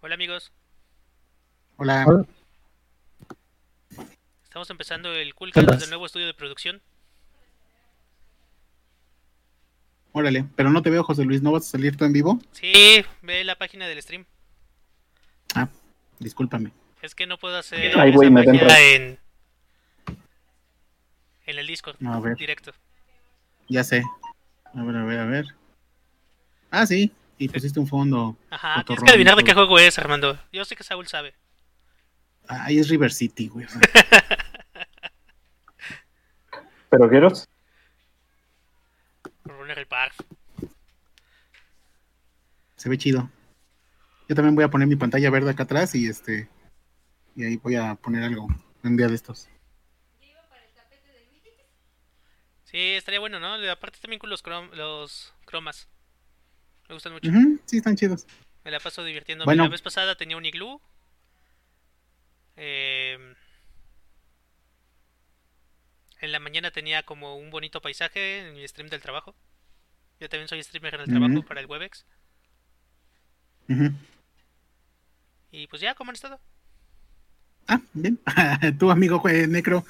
Hola amigos, Hola. Estamos empezando el Coolcast Hola. del nuevo estudio de producción. Órale, pero no te veo, José Luis, ¿no vas a salir tú en vivo? Sí, ve la página del stream. Ah, discúlpame. Es que no puedo hacer Ay, esa me página entrada. en en el Discord A ver, directo. ya sé. A ver, a ver, a ver. Ah, sí, y pusiste un fondo. Ajá, tienes que adivinar de qué juego es, Armando. Yo sé que Saúl sabe. Ahí es River City, güey. ¿Pero quieres? Runner el Park. Se ve chido. Yo también voy a poner mi pantalla verde acá atrás y este. Y ahí voy a poner algo un día de estos. Sí, estaría bueno, ¿no? Aparte también con los, crom- los cromas. Me gustan mucho. Sí, están chidos. Me la paso divirtiéndome. Bueno. La vez pasada tenía un iglú. Eh, en la mañana tenía como un bonito paisaje en mi stream del trabajo. Yo también soy streamer en el trabajo para el Webex. Y pues ya, ¿cómo han estado? Ah, bien. tu amigo Necro.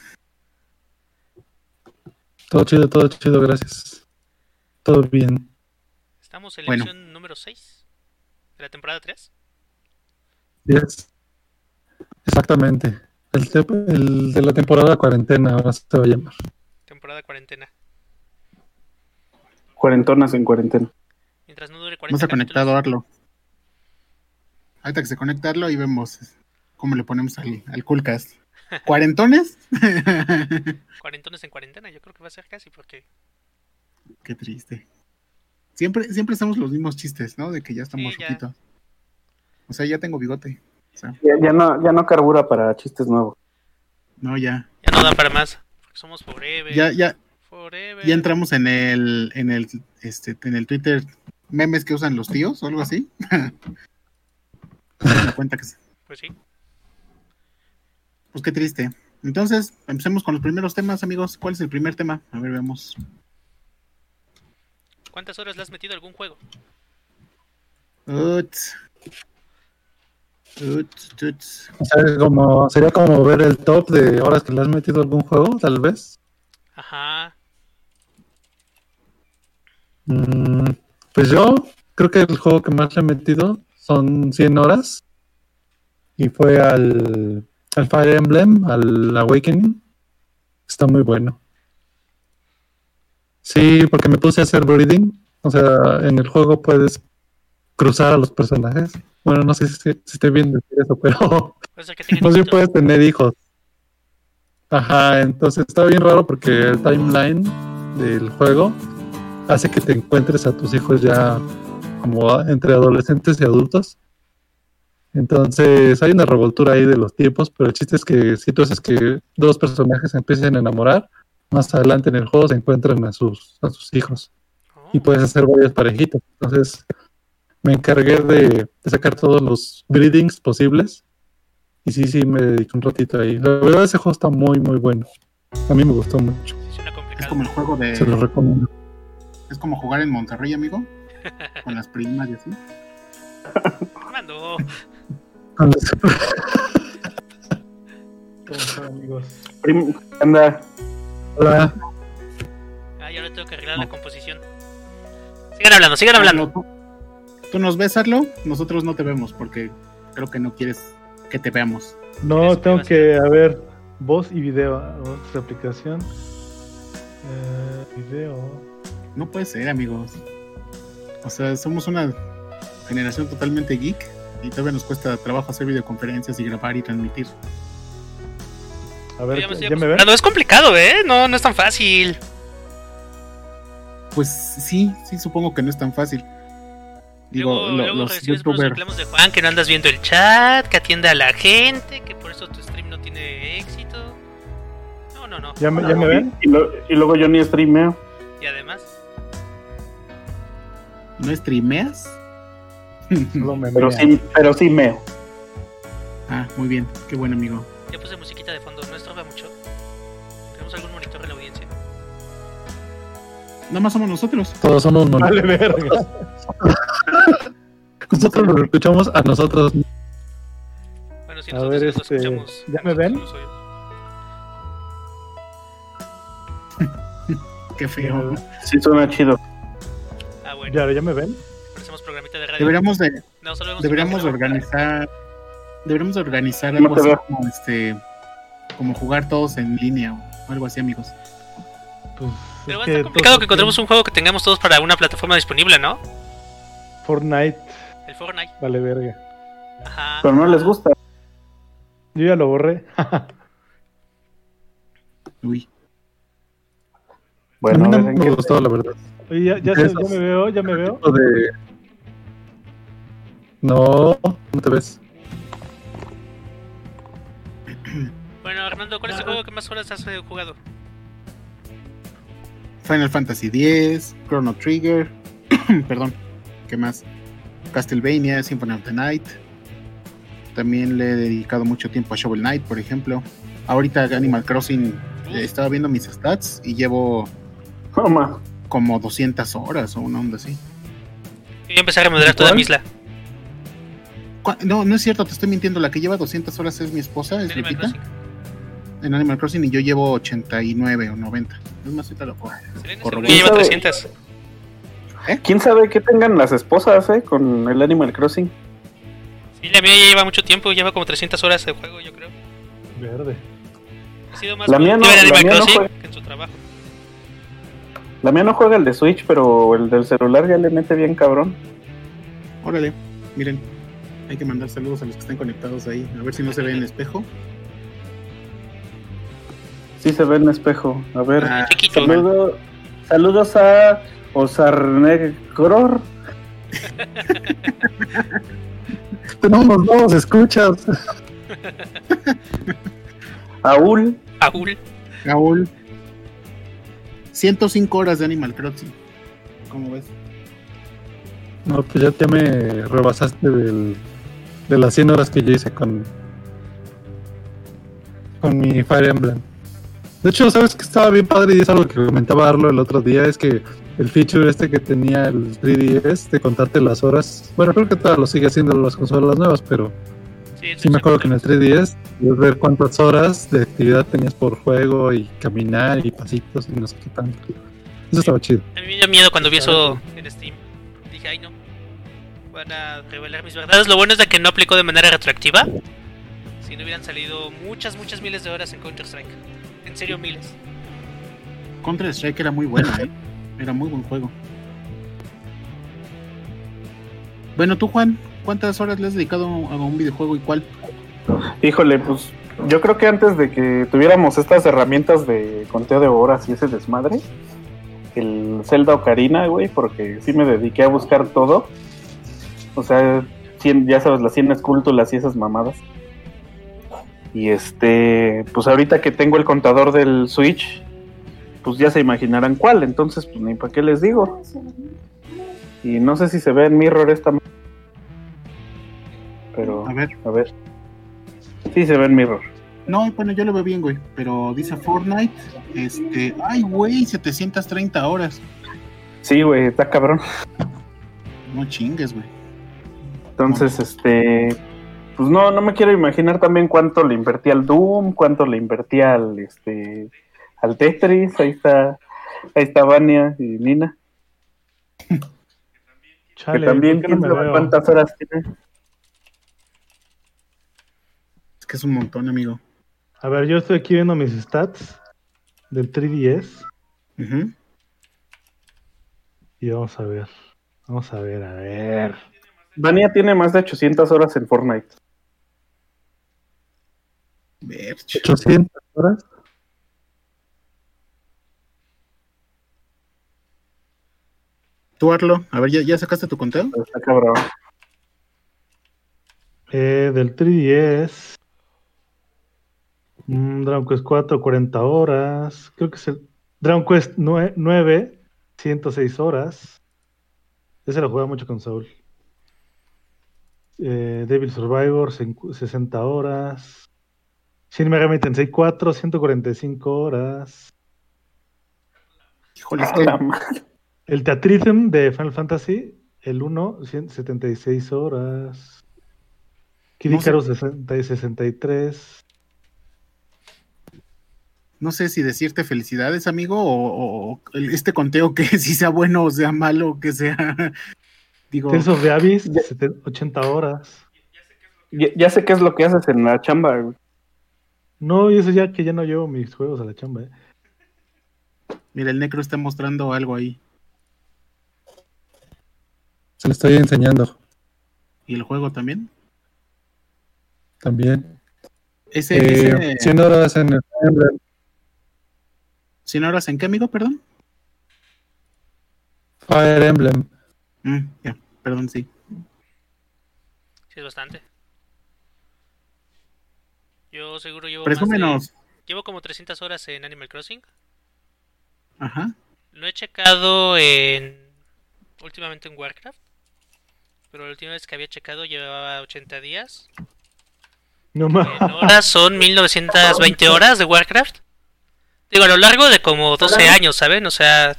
Todo chido, todo chido, gracias. Todo bien. Estamos en la Bueno. emisión número 6 de la temporada 3. Yes. Exactamente. El, te- el de la temporada cuarentena ahora se va a llamar. Temporada cuarentena. Cuarentonas en cuarentena. Mientras no dure No 40 se ha conectado capítulos. Arlo. Ahorita que se conecta Arlo y vemos cómo le ponemos al, al Coolcast. ¿Cuarentones? Cuarentones en cuarentena, yo creo que va a ser casi porque... Qué triste. Siempre, siempre hacemos los mismos chistes, ¿no? De que ya estamos Sí. O sea, ya tengo bigote. O sea, Ya, ya no, ya no carbura para chistes nuevos. no, ya. Ya no da para más. Porque somos forever. Ya, ya, Forever. ya entramos en el, en el, este, en el Twitter memes que usan los tíos o algo así. Cuenta que sí. Pues sí. Pues qué triste. Entonces, empecemos con los primeros temas, amigos. ¿Cuál es el primer tema? A ver, veamos. ¿Cuántas horas le has metido a algún juego? Uts. Uts, uts. O sea, como, sería como ver el top de horas que le has metido a algún juego, tal vez. Ajá. Mm, pues yo creo que el juego que más le he metido son 100 horas. Y fue al, al Fire Emblem, al Awakening. Está muy bueno. Sí, porque me puse a hacer breeding. O sea, en el juego puedes cruzar a los personajes. Bueno, no sé si, si estoy bien decir eso, pero que hijitos. puedes tener hijos. Ajá, entonces está bien raro porque el timeline del juego hace que te encuentres a tus hijos ya como entre adolescentes y adultos. Entonces hay una revoltura ahí de los tiempos, pero el chiste es que si tú haces que dos personajes se empiecen a enamorar, más adelante en el juego se encuentran a sus, a sus hijos Oh, y puedes hacer varias parejitas. Entonces me encargué de, de sacar todos los breedings posibles. Y sí, sí, me dediqué un ratito ahí. La verdad, ese juego está muy, muy bueno. A mí me gustó mucho. Es como el juego Se lo de. recomiendo. Es como jugar en Monterrey, amigo. Con las primas y así. ¿Cómo están, amigos? Prim- anda, Hola. Ah, y ahora tengo que arreglar la composición. Sigan hablando, sigan hablando. ¿tú, tú nos ves, Arlo? Nosotros no te vemos porque creo que no quieres que te veamos. No, Eso tengo que, a ver, voz y video. Otra aplicación. Eh, video. No puede ser, amigos. O sea, somos una generación totalmente geek y todavía nos cuesta trabajo hacer videoconferencias y grabar y transmitir. A ver, Ya me estoy ¿ya me ven? Es complicado, ¿eh? No, no es tan fácil. Pues sí, sí, supongo que no es tan fácil. Digo, luego lo- luego los youtubers. reclamos de Juan que no andas viendo el chat, que atiende a la gente, que por eso tu stream no tiene éxito. No, no, no. ¿Ya me, ya me ven? y, lo- y luego yo ni streameo. Y además, ¿No streameas? Solo me Pero sí, pero sí meo. ah, muy bien, qué buen amigo. ya puse musiquita de fondo, no estorba mucho. Tenemos algún monitor en la audiencia. Nada más somos nosotros. Todos somos Vale, verga. Nosotros nos escuchamos a nosotros. Bueno, si A nosotros ver, nos este, escuchamos. ¿ya me ven? Qué feo. Sí, suena chido. Ah, bueno. Ya, ¿ya me ven? Programita de radio. Deberíamos de, No, solo vemos deberíamos organizar, deberíamos de organizar algo así como este, como jugar todos en línea o algo así, amigos. Pues, Pero va es a estar complicado que encontremos un juego que tengamos todos para una plataforma disponible, ¿no? Fortnite El Fortnite. vale verga. Ajá. Pero no les gusta. Yo ya lo borré. Uy, Bueno, a mí no me qué. gustó, la verdad. Oye, ya, ya, De se- esos. ya me veo, ya me veo. De... No, no te ves. Bueno, Armando, ¿cuál es el juego que más horas has jugado? Final Fantasy X, Chrono Trigger, perdón, ¿qué más? Castlevania, Symphony of the Night. También le he dedicado mucho tiempo a Shovel Knight, por ejemplo. Ahorita Animal Crossing eh, estaba viendo mis stats y llevo como 200 horas o una onda así. Yo ya empecé a remodelar toda mi isla. ¿Cuá- No, no es cierto, te estoy mintiendo. La que lleva 200 horas es mi esposa, es Animal Lupita, Crossing. en Animal Crossing y yo llevo 89 o 90. Es más, ahorita lo lleva ¿Sabe? 300. ¿Quién sabe qué tengan las esposas, eh? Con el Animal Crossing. Sí, la mía ya lleva mucho tiempo, lleva como 300 horas de juego, yo creo. Verde. Ha sido más La mía no- en Animal mía no Crossing que en su trabajo. La mía no juega el de Switch, pero el del celular ya le mete bien cabrón. Órale, miren, hay que mandar saludos a los que están conectados ahí. A ver si no se ve en espejo. Sí se ve en espejo. A ver. Ah. Saludo- saludos a Osarnegror. Tenemos nuevos escuchas. Aul. Aul. Raúl. 105 horas de Animal Crossing. ¿Cómo ves? No, pues ya, ya me rebasaste del, de las 100 horas que yo hice con, con mi Fire Emblem. De hecho, ¿sabes que estaba bien padre? Y es algo que comentaba Arlo el otro día. Es que el feature este que tenía el 3DS de contarte las horas. Bueno, creo que todavía lo sigue haciendo las consolas nuevas, pero sí me acuerdo que en el 3DS puedes ver cuántas horas de actividad tenías por juego y caminar y pasitos y no sé qué tanto. Eso estaba chido. A mí me dio miedo cuando vi eso en Steam. Dije, ay no. Van a revelar mis verdades. Lo bueno es de que no aplicó de manera retroactiva. Si no hubieran salido muchas, muchas miles de horas en Counter-Strike. En serio, miles. Contra Strike era muy buena, ¿eh? Era muy buen juego. Bueno, tú, Juan, ¿cuántas horas le has dedicado a un videojuego y cuál? Híjole, pues yo creo que antes de que tuviéramos estas herramientas de conteo de horas y ese desmadre, el Zelda Ocarina, güey, porque sí me dediqué a buscar todo. O sea, ya sabes, las 100 esculturas y esas mamadas. Y este, pues ahorita que tengo el contador del Switch, pues ya se imaginarán cuál, entonces pues ni para qué les digo. Y no sé si se ve en Mirror esta... Pero, A ver. a ver. Sí se ve en Mirror. No, bueno, yo lo veo bien, güey. Pero dice Fortnite, este... Ay, güey, 730 horas. Sí, güey, está cabrón. No chingues, güey. Entonces, este, pues no, no me quiero imaginar también cuánto le invertí al Doom, cuánto le invertí al, este, al Tetris. Ahí está, ahí está Vania y Nina, Chale, que también ¿por qué no me veo? cuántas horas tiene. Es que es un montón, amigo. A ver, yo estoy aquí viendo mis stats del 3DS Ujú. y vamos a ver. Vamos a ver, a ver. Vania tiene más de 800 horas en Fortnite. Verge. 800 horas. Tú, Arlo, a ver, ¿ya, ya sacaste tu conteo? Está cabrón. Eh, del 3DS. Mm, Dragon Quest 4, 40 horas. Creo que es el. Dragon Quest 9, 106 horas. Ese lo juega mucho con Soul. Eh, Devil Survivor, cin- 60 horas. Shin Megami Tensei 4, 145 horas. Híjole, es A que la madre. El Teatrhythm de Final Fantasy, el 1, 176 horas. Kid No sé. Icarus 60 y 63. no sé si decirte felicidades, amigo, o, o este conteo que si sea bueno o sea malo, que sea. Digo, Tales of the Abyss, Ya. 70 80 horas. Ya, ya sé qué es lo que haces en la chamba, güey. No, y eso ya que ya no llevo mis juegos a la chamba. ¿eh? mira, el Necro está mostrando algo ahí. Se lo estoy enseñando ¿Y el juego también? también. Ese, Eh, ese 100 horas en el Fire Emblem. 100 horas en qué, amigo? Perdón. Fire Emblem. Mm, ya, perdón, sí. Sí, es bastante. Yo seguro llevo más de- Presúmenos. Llevo como 300 horas en Animal Crossing. Ajá. Lo he checado en... Últimamente en Warcraft. Pero la última vez que había checado llevaba 80 días. No En más. horas son 1920 horas de Warcraft. Digo, a lo largo de como 12 años, ¿saben? O sea...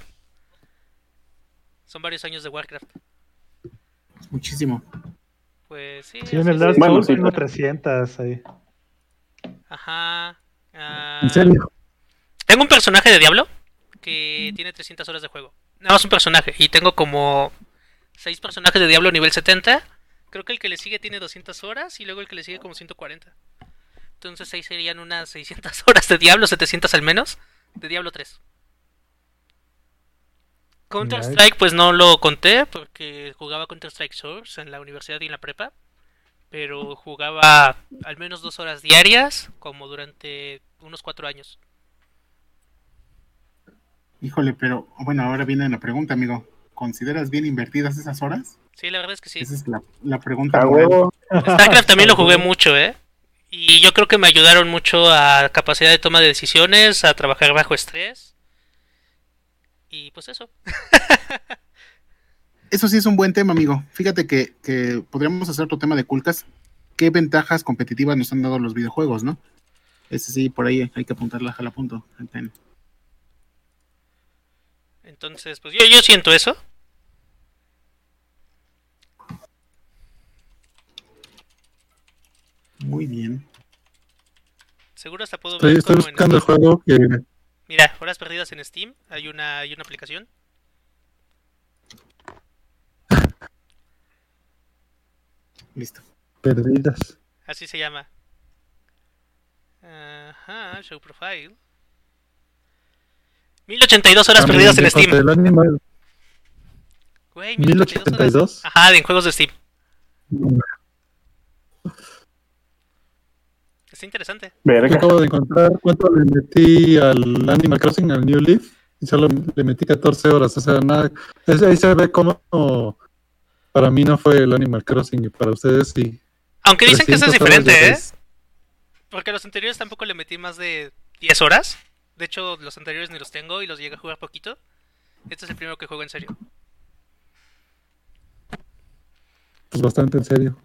Son varios años de Warcraft. Muchísimo. Pues sí. Sí, en el. Dark Souls sí, tengo pero- 300 ahí. Ajá. Ah, ¿En serio? Tengo un personaje de Diablo que tiene 300 horas de juego. Nada más un personaje. Y tengo como 6 personajes de Diablo nivel 70. Creo que el que le sigue tiene 200 horas y luego el que le sigue como 140. Entonces ahí serían unas 600 horas de Diablo, 700 al menos, de Diablo 3. Counter Strike pues no lo conté porque jugaba Counter Strike Source en la universidad y en la prepa. Pero jugaba al menos dos horas diarias como durante unos cuatro años. Híjole, pero bueno, ahora viene la pregunta, amigo. ¿Consideras bien invertidas esas horas? Sí, la verdad es que sí. Esa es la, la pregunta. A moral. huevo. StarCraft también lo jugué mucho, ¿eh? Y yo creo que me ayudaron mucho a capacidad de toma de decisiones, a trabajar bajo estrés. Y pues eso. Eso sí es un buen tema, amigo. Fíjate que, que podríamos hacer otro tema de culcas. ¿Qué ventajas competitivas nos han dado los videojuegos, no? Ese sí, por ahí hay que apuntarla a la punto. Entonces, pues yo, yo siento eso. Muy bien. Seguro hasta puedo Estoy, ver estoy en buscando el juego que Mira, horas perdidas en Steam. Hay una, hay una aplicación. Listo. perdidas. Así se llama. Ajá, Show Profile. 1082 horas Ah, perdidas en Steam. Güey, 1082 horas. 1082. Ajá, en juegos de Steam. Está interesante. Acabo de encontrar cuánto le metí al Animal Crossing, al New Leaf, y solo le metí 14 horas. O sea, nada. es- ahí se ve cómo para mí no fue el Animal Crossing y para ustedes sí. Aunque dicen que eso es 300 horas diferente, ¿eh? es- Porque los anteriores tampoco le metí más de 10 horas. De hecho, los anteriores ni los tengo y los llegué a jugar poquito. Este es el primero que juego en serio. Pues bastante en serio.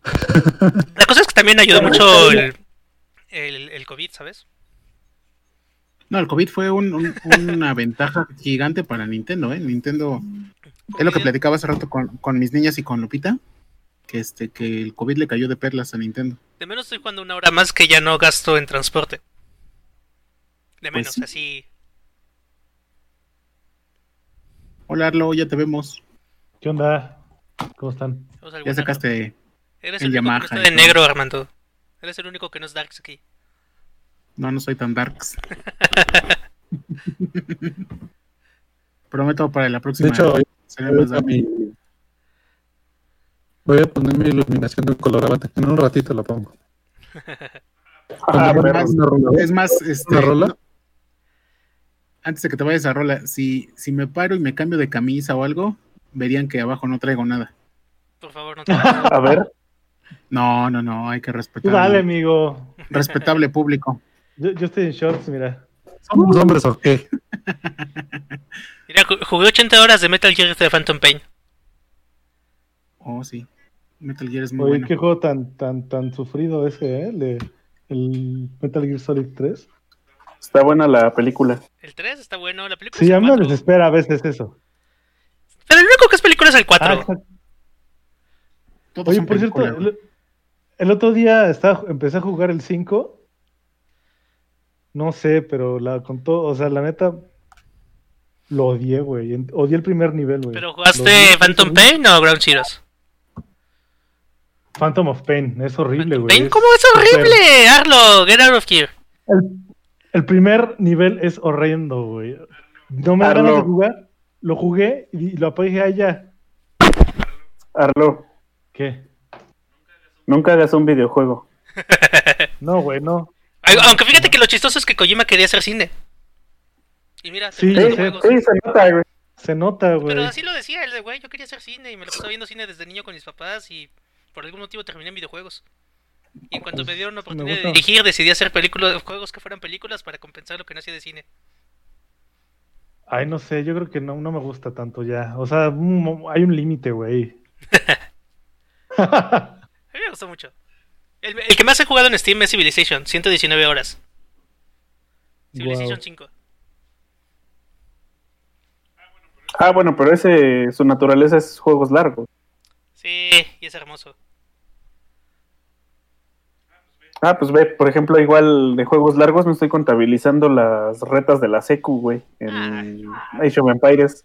La cosa es que también ayudó mucho el, el, el COVID, ¿sabes? No, el COVID fue un- un- una ventaja gigante para Nintendo, ¿eh? Nintendo, es lo que platicaba hace rato con, con mis niñas y con Lupita, que este que el COVID le cayó de perlas a Nintendo. De menos estoy jugando una hora más que ya no gasto en transporte. De Pues menos, sí. así. Hola Arlo, ya te vemos. ¿Qué onda? ¿Cómo están? Ya sacaste... Eres el el Yamaha de negro, Armando. Eres el único que no es Darks aquí. No, no soy tan darks. Prometo para la próxima. De hecho, voy a, mi- voy a poner mi iluminación de color avante. En un ratito la pongo. Ah, más-. Es más, este, ¿Una rola? antes de que te vayas a rola, si, si me paro y me cambio de camisa o algo, verían que abajo no traigo nada. Por favor, no te A ver. No, no, no, hay que respetar. dale, amigo. Respetable público. Yo, yo estoy en shorts, mira. ¿Somos hombres o qué? Mira, ju- jugué 80 horas de Metal Gear de Phantom Pain. Oh, sí. Metal Gear es muy Oye, bueno. qué juego tan, tan, tan sufrido ese, ¿eh? El, de- el Metal Gear Solid 3. Está buena la película. El 3 está bueno, la película Sí, es a mí me 4. desespera a veces eso. Pero el único que es película es el 4. Ah, exacto. Todos Oye, por cierto, el, el otro día estaba, empecé a jugar el 5. No sé, pero la con todo, o sea, la neta lo odié, güey. En- Odié el primer nivel, güey. ¿Pero jugaste odié. Phantom Pain o Ground Zeroes? Phantom of Pain, es horrible, güey. Pain, ¿Cómo es horrible? Arlo, get out of here. El, el primer nivel es horrendo, güey. No me da ganas de jugar. Lo jugué y lo apagué y dije, "Ah, ya. Arlo, ¿Qué? nunca hagas un videojuego. No, güey, no. Aunque fíjate que lo chistoso es que Kojima quería hacer cine. Y mira, Sí, Sí, haciendo sí, se nota, güey. Se nota, güey. Pero así lo decía él, de güey, yo quería hacer cine y me lo pasaba viendo cine desde niño con mis papás y por algún motivo terminé en videojuegos. Y en cuanto Pues, me dieron la oportunidad de dirigir, decidí hacer películas, juegos que fueran películas para compensar lo que no hacía de cine. Ay, no sé, yo creo que no, no me gusta tanto ya. O sea, mo- hay un límite, güey. A mí me gustó mucho. El, el que más he jugado en Steam es Civilization, 119 horas. Civilization Guau. 5. Ah, bueno, pero ese, su naturaleza es juegos largos. Sí, y es hermoso. Ah, pues ve, por ejemplo, igual de juegos largos no estoy contabilizando las retas de la secu, güey, en Age of Empires,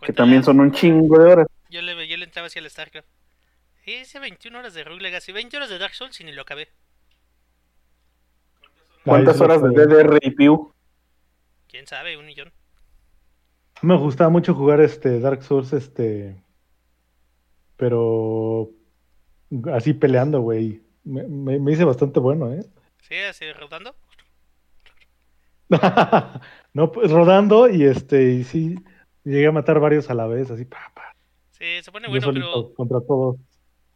que también son un chingo de horas. Yo le, yo le entraba hacia el StarCraft. Sí, hice 21 horas de Rogue Legacy, 20 horas de Dark Souls y ni lo acabé. ¿Cuántas horas de. DDR y Pew? ¿Quién sabe? Un millón. Me gustaba mucho jugar este Dark Souls, este. Pero. Así peleando, güey. Me, me- me hice bastante bueno, ¿eh? Sí, así rodando. no, pues rodando y este. Y sí, llegué a matar varios a la vez, así, pa, pa. Sí, se pone bueno, pero contra todos.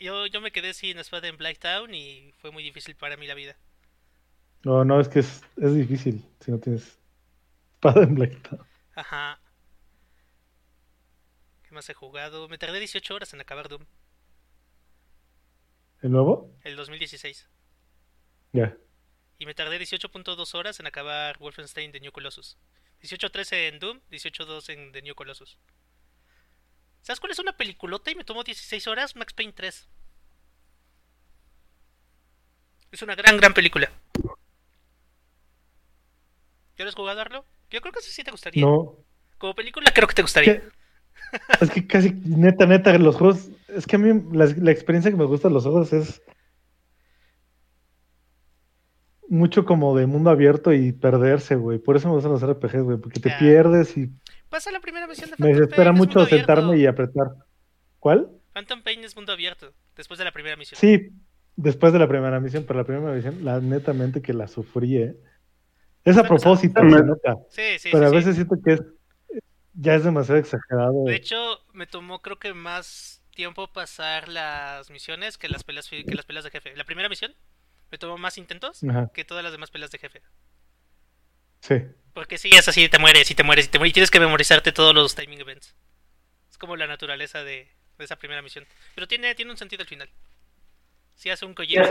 Yo, yo me quedé sin espada en Blacktown y fue muy difícil para mí la vida. No, no, es que es, es difícil si no tienes espada en Blacktown. Ajá. ¿Qué más he jugado? Me tardé 18 horas en acabar Doom, ¿El nuevo? el 2016. Ya. Y me tardé 18.2 horas en acabar Wolfenstein The New Colossus. 18.13 en Doom, 18.2 en The New Colossus. ¿Sabes cuál es una peliculota y me tomó 16 horas? Max Payne 3. Es una gran, gran película. ¿Ya lo has jugado, Arlo? Yo creo que eso sí te gustaría. No. Como película creo que te gustaría. ¿Qué? Es que casi, neta, neta, los juegos. Es que a mí la, la experiencia que me gusta de los juegos es. Mucho como de mundo abierto y perderse, güey. Por eso me gustan los RPGs, güey. Porque te pierdes y Pasa la primera misión de me Phantom desespera Pain, mucho sentarme y apretar. ¿Cuál? Phantom Pain es mundo abierto, después de la primera misión. Sí, después de la primera misión, pero la primera misión, la netamente que la sufrí, ¿eh? Es a propósito, pesado. se nota. Sí, sí, pero a sí, veces siento que es. Ya es demasiado exagerado. De hecho, me tomó creo que más tiempo pasar las misiones que las peleas que las peleas de jefe. La primera misión me tomó más intentos Ajá, que todas las demás peleas de jefe. sí. Porque sí, es así, te mueres y te mueres y te mueres y tienes que memorizarte todos los timing events. Es como la naturaleza de, de esa primera misión. Pero tiene, tiene un sentido al final. Sí hace un Kojima.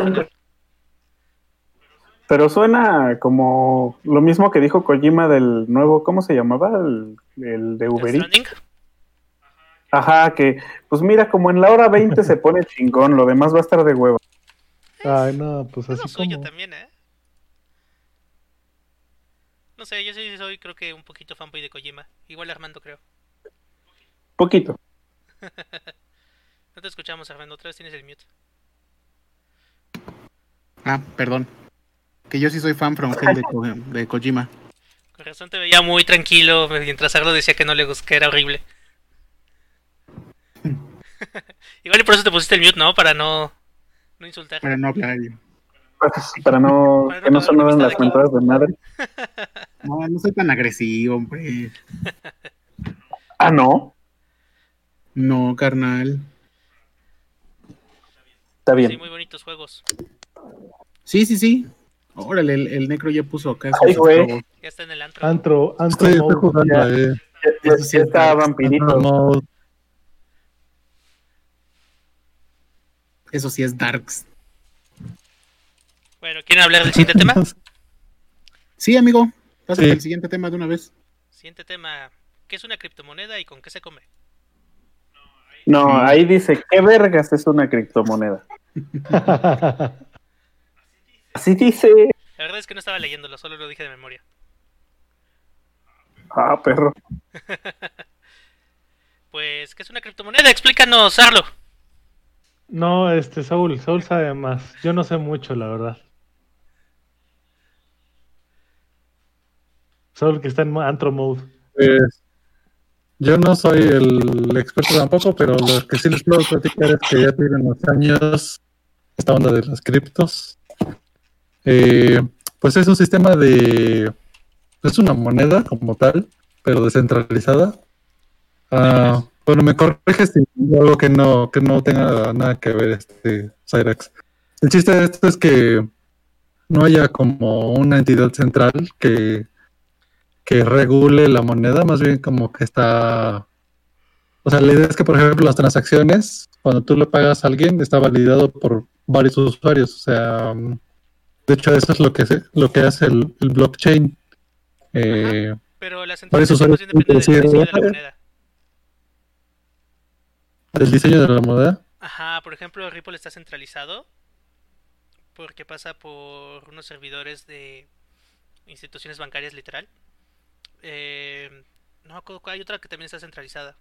Pero suena como lo mismo que dijo Kojima del nuevo, ¿cómo se llamaba? El, el de Uber Eats. Ajá, que pues mira, como en la hora 20 se pone chingón, lo demás va a estar de huevo. Ay, no, pues Es lo así suyo como. también, ¿eh? No sé, yo sí soy creo que un poquito fanboy de Kojima. Igual Armando creo. Poquito. No te escuchamos, Armando. Otra vez tienes el mute. Ah, perdón. Que yo sí soy fan from hell de, Ko- de Kojima. Con razón te veía muy tranquilo mientras Arlo decía que no le gustaba, que era horrible. Igual y por eso te pusiste el mute, ¿no? Para no, no insultar. Para no hablar. Para no, Para que no sonaran la las mentadas de madre. No, no soy tan agresivo, hombre. Ah, no. No, carnal. Está Sí, bien. muy bonitos juegos. Sí, sí, sí. Órale, el, el necro ya puso acá. Ay, güey. Ya está en el antro. Antro, antro. Estoy mode, jugando, ya. eh. Ya, sí está vampirito. Eso sí es Darks. Bueno, ¿quieren hablar del siguiente tema? Sí, amigo. Pásate Sí. al siguiente tema de una vez. Siguiente tema. ¿Qué es una criptomoneda y con qué se come? No, ahí dice, ¿qué vergas es una criptomoneda? Así dice. La verdad es que no estaba leyéndolo, solo lo dije de memoria. Ah, perro. Pues, ¿qué es una criptomoneda? Explícanos, Arlo. no, este, Saúl, Saúl sabe más. Yo no sé mucho, la verdad. Saúl que está en antro mode. Pues, yo no soy el experto tampoco, pero lo que sí les puedo platicar es que ya tienen unos años esta onda de las criptos. Eh, pues es un sistema de... Es una moneda como tal, pero descentralizada. Ah, bueno, me corriges si algo que no, que no tenga nada que ver este Cyrax. El chiste de esto es que no haya como una entidad central que que regule la moneda, más bien como que está... O sea, la idea es que, por ejemplo, las transacciones, cuando tú le pagas a alguien, está validado por varios usuarios. O sea, mm, de hecho, eso es lo que, se- lo que hace el, el blockchain. Eh, Pero la Varios centralización usuarios depende del diseño de la "Ah, moneda. el diseño de la moneda. Ajá, por ejemplo, Ripple está centralizado porque pasa por unos servidores de instituciones bancarias literal. Eh, no me acuerdo cuál, hay otra que también está centralizada.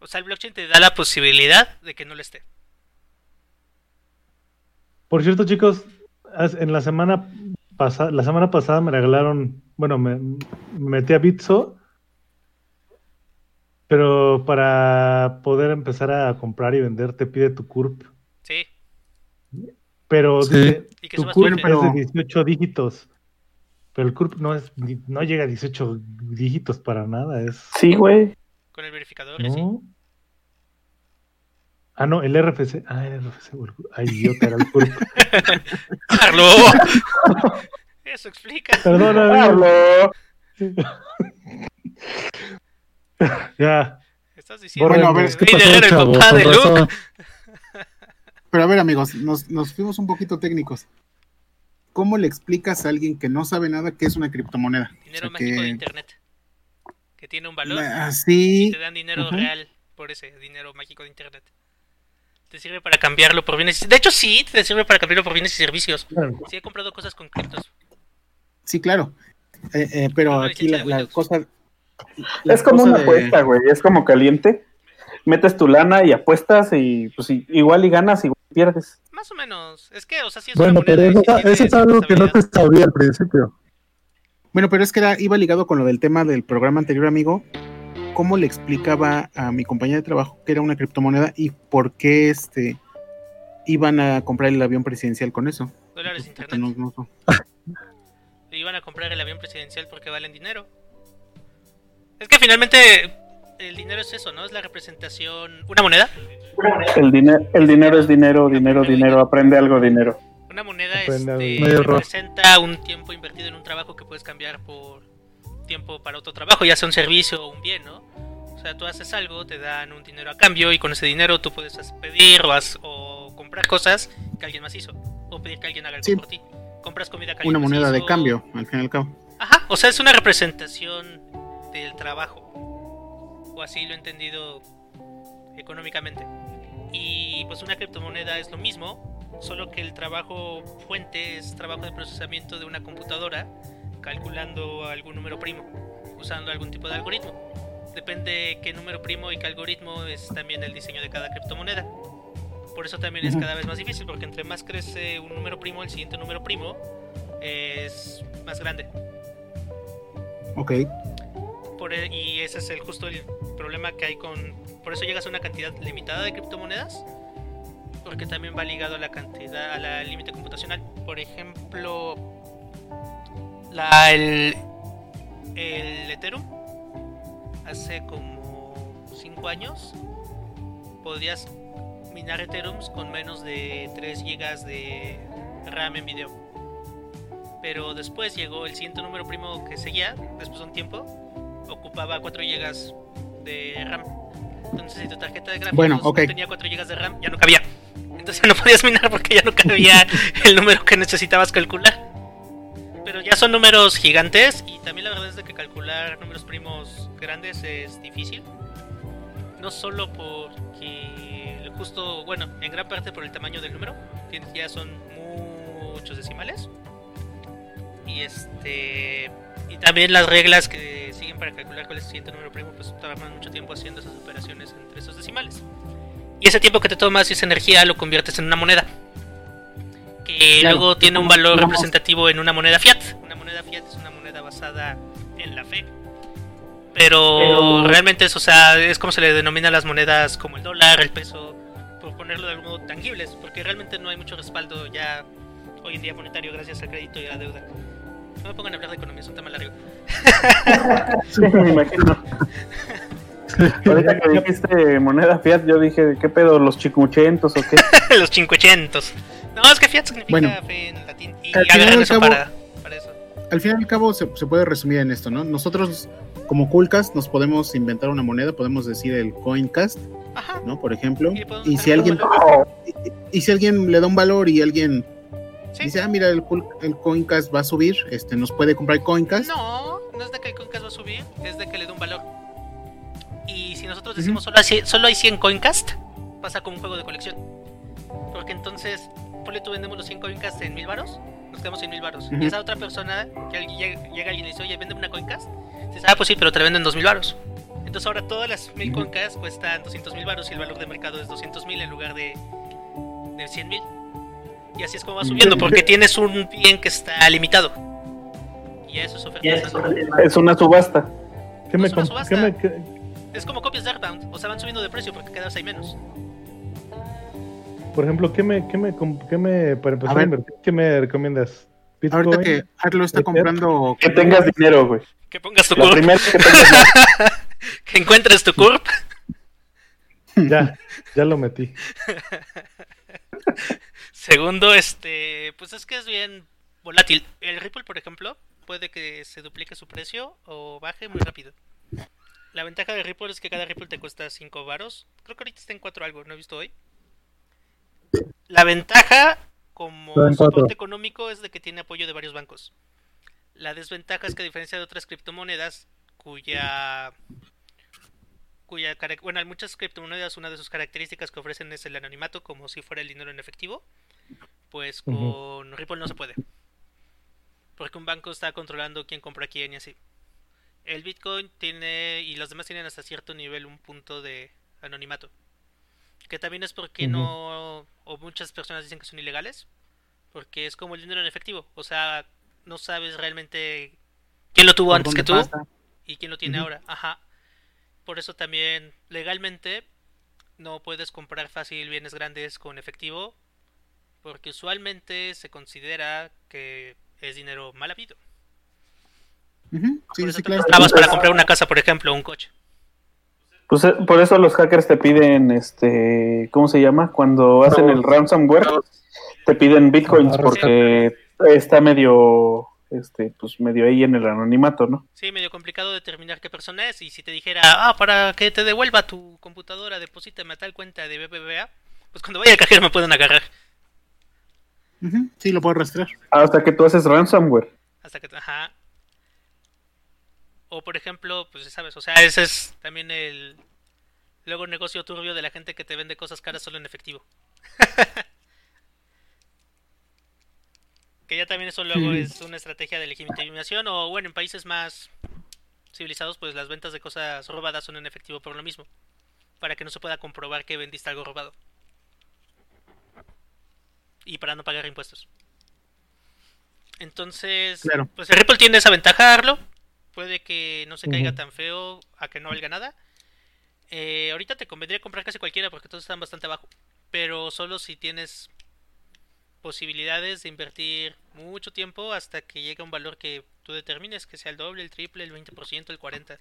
O sea, el blockchain te da la posibilidad de que no lo esté. Por cierto, chicos, en la semana pasada, la semana pasada me regalaron, bueno, me, me metí a Bitso, pero para poder empezar a comprar y vender te pide tu CURP. Sí, Pero Sí. dice, tu CURP es de 18 dígitos. Pero el CURP no es ni- no llega a 18 dígitos para nada, es Sí, güey. con el verificador. ¿no? Ah, no, el RFC. Ah, el RFC. Ay, idiota, era el CURP. ¡Carlo! Eso explica. Perdóname. Pablo. Ya. Estás diciendo Bueno, a ver, que es ¿Qué Rey pasó, Guerrero, el papá de Luke. Pero a ver, amigos, nos, nos fuimos un poquito técnicos. ¿Cómo le explicas a alguien que no sabe nada qué es una criptomoneda? Dinero O sea, mágico de internet. Que tiene un valor Ah, y sí, te dan dinero real por ese dinero mágico de internet. Te sirve para cambiarlo por bienes. De hecho, sí, te sirve para cambiarlo por bienes y servicios. Sí, he comprado cosas con criptos. sí, claro. Eh, eh, pero aquí la, la cosa... la Es como cosa una de- apuesta, güey. Es como caliente. Metes tu lana y apuestas y pues igual y ganas, igual pierdes. Más o menos. Es que, o sea, sí es Bueno, una pero eso, eso es algo que no te sabía al principio. Bueno, pero es que era, iba ligado con lo del tema del programa anterior, amigo. ¿Cómo le explicaba a mi compañera de trabajo que era una criptomoneda y por qué este iban a comprar el avión presidencial con eso? Dólares internet. no- no- Le iban a comprar el avión presidencial porque valen dinero. Es que finalmente el dinero es eso, ¿no? Es la representación. ¿Una moneda? El, dinero el dinero es dinero, dinero, dinero. Aprende algo, dinero. Una moneda Aprende este, representa un tiempo invertido en un trabajo que puedes cambiar por tiempo para otro trabajo, ya sea un servicio o un bien, ¿no? O sea, tú haces algo, te dan un dinero a cambio y con ese dinero tú puedes hacer- pedir o, haz- o comprar cosas que alguien más hizo o pedir que alguien haga algo Sí. por ti. Compras comida que alguien Una más moneda de cambio, al fin y al cabo. Ajá, o sea, es una representación del trabajo. Así lo he entendido económicamente. Y pues una criptomoneda es lo mismo, solo que el trabajo fuente es trabajo de procesamiento de una computadora calculando algún número primo, usando algún tipo de algoritmo. Depende qué número primo y qué algoritmo es también el diseño de cada criptomoneda. Por eso también es cada vez más difícil, porque entre más crece un número primo, el siguiente número primo es más grande. Ok. Por e- y ese es el justo el problema que hay con por eso llegas a una cantidad limitada de criptomonedas porque también va ligado a la cantidad a la límite computacional. Por ejemplo la el, el Ethereum hace como 5 años podías minar Ethereum con menos de 3 GB de RAM en video. Pero después llegó el siguiente número primo que seguía después de un tiempo ocupaba 4 GB de RAM. Entonces, si tu tarjeta de gráficos Bueno, no ok. tenía 4 GB de RAM, ya no cabía. Entonces no podías minar porque ya no cabía el número que necesitabas calcular. ya son números gigantes y también la verdad es de que calcular números primos grandes es difícil. No solo porque justo, bueno, en gran parte por el tamaño del número, ya son muchos decimales. Y este y también las reglas que siguen para calcular cuál es el siguiente número primo, pues toman mucho tiempo haciendo esas operaciones entre esos decimales. Y ese tiempo que te tomas y esa energía lo conviertes en una moneda. Que luego tiene un valor representativo en una moneda fiat. Una moneda fiat es una moneda basada en la fe. Pero, realmente es, o sea, es como se le denomina las monedas como el dólar, el peso, por ponerlo de algún modo tangibles, porque realmente no hay mucho respaldo ya hoy en día monetario gracias al crédito y a la deuda. No me pongan a hablar de economía, es un tema largo. sí, me imagino. Ahorita que dijiste moneda fiat, yo dije, ¿qué pedo? ¿Los chicuchentos o qué? los cincuechentos. No, es que fiat significa fe en latín. Y agarran eso para, para, eso. Al fin y al cabo se, se, puede resumir en esto, ¿no? Nosotros, como Coolcast, nos podemos inventar una moneda, podemos decir el Coincast, Ajá. ¿no? Por ejemplo. Y, y si alguien y, y, si alguien le da un valor y alguien ¿Sí? dice, ah, mira, el, el Coincast va a subir, este, nos puede comprar Coincast. No, no es de que el Coincast va a subir, es de que le da un valor. Y si nosotros decimos solo, hay, solo hay 100 Coincast, pasa como un juego de colección. Porque entonces, ponle tú vendemos los 100 Coincast en mil varos, nos quedamos en mil varos. Y esa otra persona, que llega, llega alguien y dice, oye, vende una Coincast, dice, ah, pues sí, pero te la venden dos mil varos. Entonces ahora todas las mil Coincast cuestan 200 mil varos y el valor de mercado es 200 mil en lugar de, de 100 mil. Y así es como va subiendo, porque tienes un bien que está limitado. Y eso es oferta. Es una subasta. ¿Qué me, ¿qué me, qué, es como copias de Earthbound, o sea, van subiendo de precio porque cada vez hay menos. Por ejemplo, ¿qué me, qué me, qué me para empezar a, a invertir, qué me recomiendas? Bitcoin, Ahorita que Arlo está comprando. Que tengas dinero, güey. Que pongas tu curp. Que, que encuentres tu curp. ya, ya lo metí. Segundo, este, pues es que es bien volátil. El Ripple, por ejemplo, puede que se duplique su precio o baje muy rápido. La ventaja de Ripple es que cada Ripple te cuesta 5 varos. Creo que ahorita está en 4 algo, no he visto hoy. La ventaja como soporte económico es de que tiene apoyo de varios bancos. La desventaja es que a diferencia de otras criptomonedas cuya cuya bueno, hay muchas criptomonedas una de sus características que ofrecen es el anonimato como si fuera el dinero en efectivo, pues con Ripple no se puede. Porque un banco está controlando quién compra quién y así el Bitcoin tiene y los demás tienen hasta cierto nivel un punto de anonimato. Que también es porque no o muchas personas dicen que son ilegales, porque es como el dinero en efectivo, o sea, no sabes realmente quién lo tuvo antes que tú y quién lo tiene ahora. Ajá. Por eso también legalmente no puedes comprar fácil bienes grandes con efectivo, porque usualmente se considera que es dinero mal habido. Sí, sí, claro. para comprar una casa, por ejemplo, un coche. Pues eh, por eso los hackers te piden, este, ¿cómo se llama? Cuando hacen el ransomware, te piden bitcoins porque está medio, este, pues medio ahí en el anonimato, ¿no? Sí, medio complicado determinar qué persona es y si te dijera, ah, para que te devuelva tu computadora, deposítame a tal cuenta de BBVA, pues cuando vaya al cajero me pueden agarrar. Sí, lo puedo rastrear. Hasta que tú haces ransomware. Hasta que, ajá. O por ejemplo, pues sabes, o sea, ese es también el luego negocio turbio de la gente que te vende cosas caras solo en efectivo. que ya también eso luego es una estrategia de legitimación o bueno, en países más civilizados pues las ventas de cosas robadas son en efectivo por lo mismo, para que no se pueda comprobar que vendiste algo robado. Y para no pagar impuestos. Entonces, pues el Ripple tiene esa ventaja, Arlo, puede que no se caiga tan feo a que no valga nada. Eh, ahorita te convendría comprar casi cualquiera porque todos están bastante abajo. Pero solo si tienes posibilidades de invertir mucho tiempo hasta que llegue un valor que tú determines, que sea el doble, el triple, el 20%, el 40%.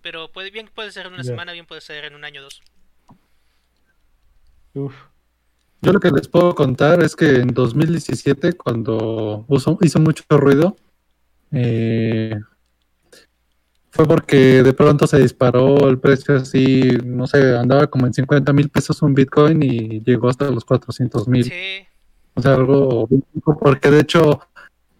Pero puede, bien puede ser en una semana, bien puede ser en un año o dos. Uf. Yo lo que les puedo contar es que en 2017, cuando hizo mucho ruido, eh, fue porque de pronto se disparó el precio así, no sé, andaba como en 50 mil pesos un Bitcoin y llegó hasta los 400 mil. Sí. O sea, algo porque de hecho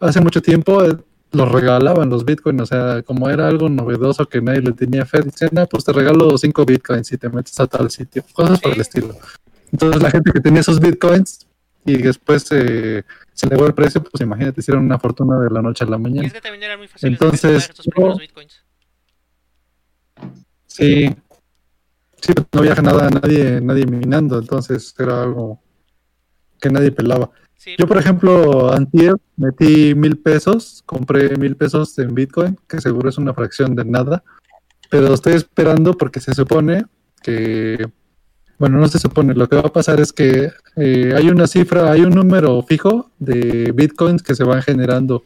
hace mucho tiempo eh, los regalaban los bitcoins, o sea, como era algo novedoso que nadie le tenía fe, decían, ah, pues te regalo 5 bitcoins y te metes a tal sitio, cosas por el estilo. Entonces la gente que tenía esos bitcoins y después eh, se elevó el precio, pues imagínate, hicieron una fortuna de la noche a la Y mañana. es que también era muy fácil Entonces, estos yo- bitcoins. Sí, sí, no había nada, nadie, nadie minando, entonces era algo que nadie pelaba. Sí, Yo, por ejemplo, antier metí mil pesos, compré mil pesos en Bitcoin, que seguro es una fracción de nada, pero estoy esperando porque se supone que, bueno, no se supone, lo que va a pasar es que eh, hay una cifra, hay un número fijo de Bitcoins que se van generando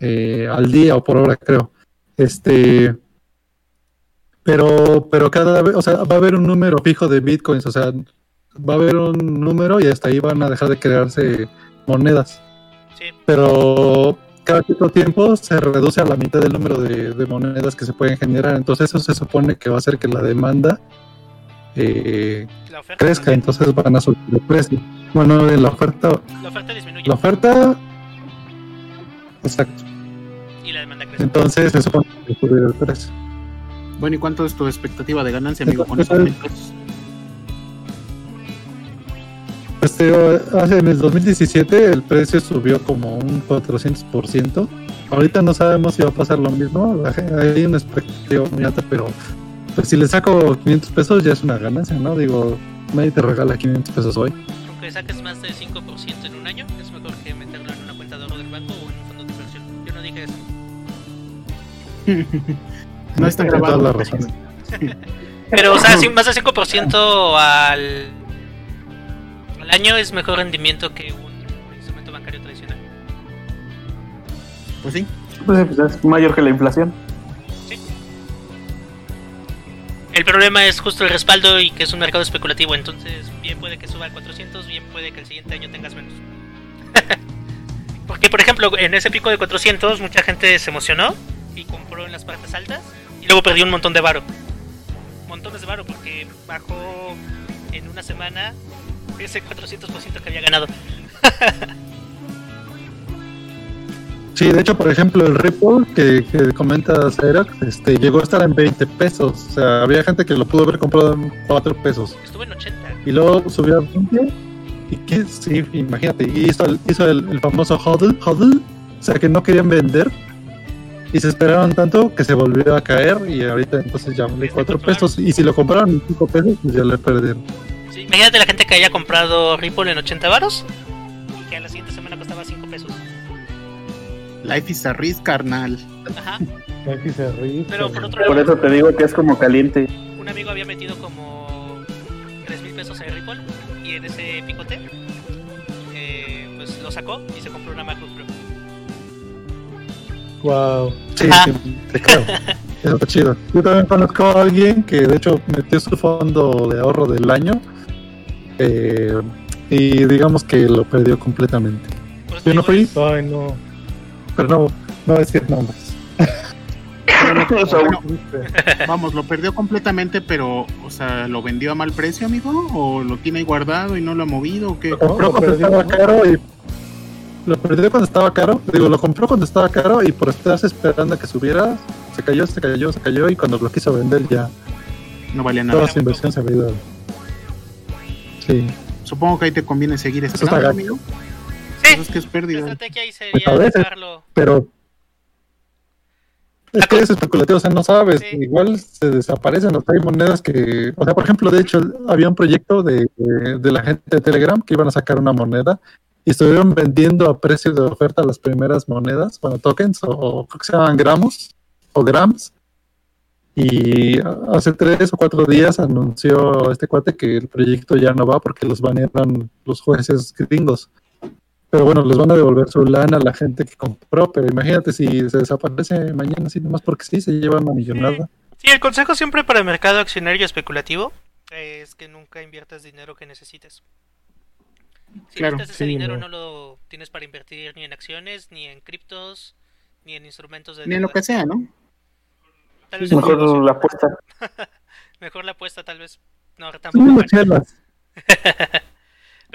eh, al día o por hora, creo. Este, pero, pero cada vez, o sea, va a haber un número fijo de Bitcoins, o sea, va a haber un número y hasta ahí van a dejar de crearse monedas. sí. Pero cada cierto tiempo se reduce a la mitad del número de, de monedas que se pueden generar. Entonces eso se supone que va a hacer que la demanda eh, crezca. Entonces van a subir el precio. Bueno, en la oferta, la oferta disminuye la oferta, exacto. y la demanda crece. Entonces que va a subir el precio. Bueno, ¿y cuánto es tu expectativa de ganancia, amigo, con esos pesos? Este, hace en el 2017 el precio subió como un 400%. Ahorita no sabemos si va a pasar lo mismo. Hay una expectativa muy alta, pero pues si le saco 500 pesos ya es una ganancia, ¿no? Digo, nadie te regala 500 pesos hoy. Aunque saques más del 5% en un año, es mejor que meterlo en una cuenta de ahorro del banco o en un fondo de inversión. Yo no dije eso. No está grabado. la razón. Pero, o sea, si más del 5% al, al año es mejor rendimiento que un instrumento bancario tradicional. Pues sí. Pues, pues, es mayor que la inflación. El problema es justo el respaldo y que es un mercado especulativo, entonces bien puede que suba a 400, bien puede que el siguiente año tengas menos. Porque, por ejemplo, en ese pico de 400 mucha gente se emocionó y compró en las partes altas y luego perdió un montón de varo. Montones de varo porque bajó en una semana ese 400% que había ganado. Sí, de hecho, por ejemplo, el Ripple que, que comenta Xerox, este, llegó a estar en 20 pesos. O sea, había gente que lo pudo haber comprado en 4 pesos. Estuvo en 80. Y luego subió a 20. ¿Y qué? Sí, imagínate. Y hizo el, hizo el, el famoso hodl, hodl. O sea, que no querían vender. Y se esperaron tanto que se volvió a caer. Y ahorita entonces ya vale 4 pesos. Y si lo compraron en 5 pesos, pues ya le perdieron. Sí, imagínate la gente que haya comprado Ripple en 80 varos y que a la siguiente semana costaba 5 pesos. Life is a risk, carnal. Ajá. Aquí se ríe. Pero por otro Por lado, eso te digo que es como caliente. un amigo había metido como 3 mil pesos en Ripple y en ese picote eh, pues lo sacó y se compró una MacBook Pro. Wow. Sí, sí, te creo. Eso está chido. Yo también conozco a alguien que de hecho metió su fondo de ahorro del año. eh, y digamos que lo perdió completamente. Por eso Yo no fui, Ay, no. Pero no, no voy a decir nombres. O sea, Bueno, Triste. vamos, lo perdió completamente, pero, o sea, ¿lo vendió a mal precio, amigo? ¿O lo tiene ahí guardado y no lo ha movido? ¿O qué? Lo compró lo cuando perdió. estaba caro y lo perdió cuando estaba caro. Digo, lo compró cuando estaba caro y por estarse esperando a que subiera, se cayó, se cayó, se cayó y cuando lo quiso vender ya No valía toda nada. su inversión se había ido. Sí, Supongo que ahí te conviene seguir esperando, gacho. Sí, Eso es que es la pérdida. estrategia ahí Pues sería a veces. dejarlo. pero es que es especulativo, o sea, no sabes, Sí. igual se desaparecen, o sea, hay monedas que, o sea, por ejemplo, de hecho, había un proyecto de, de, de la gente de Telegram que iban a sacar una moneda y estuvieron vendiendo a precio de oferta las primeras monedas, bueno, tokens, o, o creo que se llaman gramos, o grams, y hace tres o cuatro días anunció este cuate que el proyecto ya no va porque los banearon los jueces gringos. Pero bueno, les van a devolver su lana a la gente que compró. Pero imagínate si se desaparece mañana, así nomás porque sí, se lleva una millonada. Sí, el consejo siempre para el mercado accionario especulativo es que nunca inviertas dinero que necesites. Si Claro, necesitas ese sí, dinero no. no lo tienes para invertir ni en acciones, ni en criptos, ni en instrumentos de Ni en lo que sea, ¿no? Tal vez mejor negocio. la apuesta. Mejor la apuesta, tal vez. No, Sí, tampoco. chelas.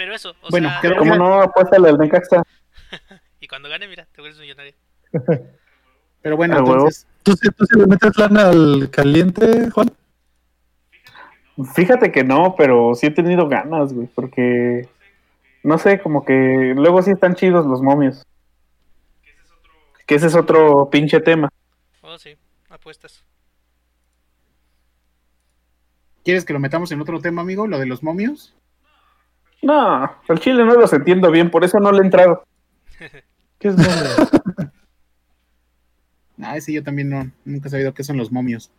Pero eso, o Bueno, sea, Como no apuesta al Necaxa. y cuando gane, mira, te vuelves millonario. Pero bueno, Ah, entonces, ¿Tú, sí- ¿Tú sí le metes lana al caliente, Juan? Fíjate que no, pero sí he tenido ganas, güey, porque no sé, como que luego sí están chidos los momios. Que ese es otro pinche tema. Oh, sí, apuestas. ¿quieres que lo metamos en otro tema, amigo? Lo de los momios. No, al chile no los entiendo bien, por eso no le he entrado. ¿Qué es momio? Ah, sí, yo también no, nunca he sabido qué son los momios.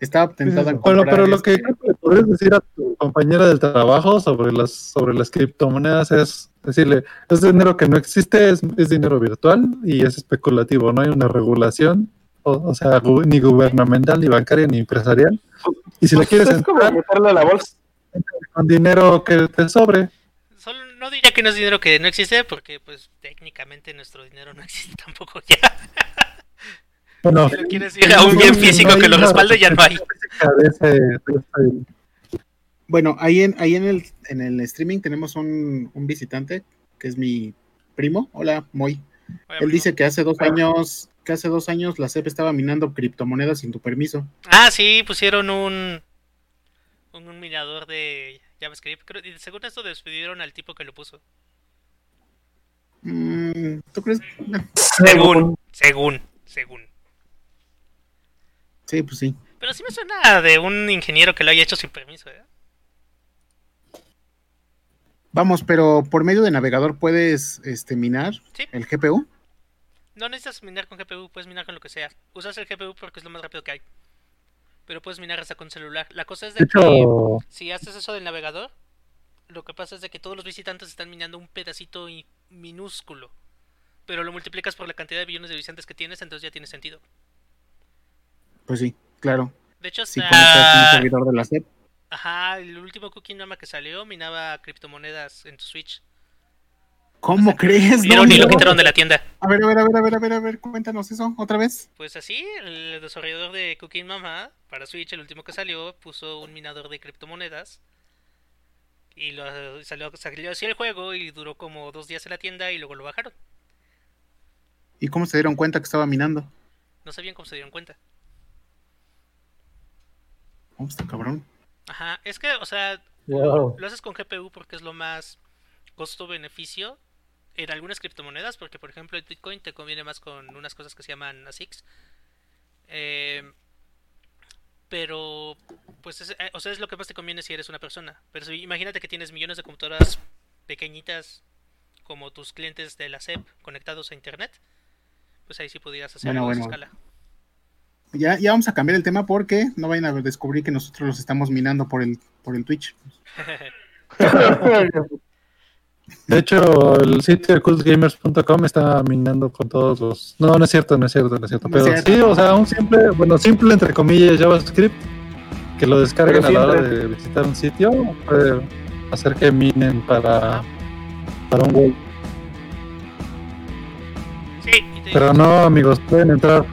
Estaba tentado a eso? Bueno, pero lo que este- creo que le podrías decir a tu compañera del trabajo sobre las sobre las criptomonedas es decirle, es dinero que no existe, es, es dinero virtual y es especulativo, no hay una regulación, o, o sea, ni gubernamental, ni bancaria, ni empresarial. Y si le Pues quieres es como meterle a la bolsa. Con dinero que te sobre, Solo no diría que no es dinero que no existe, porque pues técnicamente nuestro dinero no existe tampoco ya. bueno, Si lo quieres ir a un bien físico que lo respalde, ya no hay. de ese- de ese- Bueno, ahí en, ahí en el, en el streaming tenemos un, un visitante que es mi primo. Hola, Moy. Él dice que hace dos años, que hace dos años la CEP estaba minando criptomonedas sin tu permiso. Ah, sí, pusieron un, un, un minador de JavaScript. Creo, y según esto despidieron al tipo que lo puso. Mm, ¿Tú crees? Según, según, según. Sí, pues sí. Pero sí me suena de un ingeniero que lo haya hecho sin permiso, ¿eh? Vamos, pero por medio de navegador puedes este, minar Sí. el GPU. No necesitas minar con GPU, puedes minar con lo que sea. Usas el GPU porque es lo más rápido que hay. Pero puedes minar hasta con celular. La cosa es de de que hecho, si haces eso del navegador, lo que pasa es de que todos los visitantes están minando un pedacito minúsculo. Pero lo multiplicas por la cantidad de billones de visitantes que tienes, entonces ya tiene sentido. Pues sí, claro. De hecho, Si hasta... conectas un servidor de la CEP. Ajá, el último Cookie Mama que salió minaba criptomonedas en tu Switch. ¿Cómo crees? Vieron No, y lo quitaron de la tienda. A ver, a ver, a ver, a ver, a ver, a ver, cuéntanos eso otra vez. Pues así, el desarrollador de Cooking Mama para Switch, el último que salió, puso un minador de criptomonedas. Y lo, salió, salió así el juego y duró como dos días en la tienda y luego lo bajaron. ¿Y cómo se dieron cuenta que estaba minando? No sabían cómo se dieron cuenta. Oh, está cabrón. Ajá, es que, o sea, Wow. lo haces con GPU porque es lo más costo-beneficio en algunas criptomonedas, porque por ejemplo el Bitcoin te conviene más con unas cosas que se llaman ASICs. Eh, pero, pues, es, eh, o sea, es lo que más te conviene si eres una persona. Pero si- imagínate que tienes millones de computadoras pequeñitas como tus clientes de la SEP conectados a internet, pues ahí sí podrías hacer Bueno, algo a esa bueno. escala. Ya, ya vamos a cambiar el tema porque no vayan a descubrir que nosotros los estamos minando por el, por el Twitch. de hecho, el sitio de cultgamers.com está minando con todos los. No, no es cierto, no es cierto, no es cierto. No es Pero cierto. sí, o sea, un simple, bueno, simple entre comillas JavaScript que lo descarguen a la hora de visitar un sitio puede hacer que minen para, para un web. Sí, Pero no, amigos, pueden entrar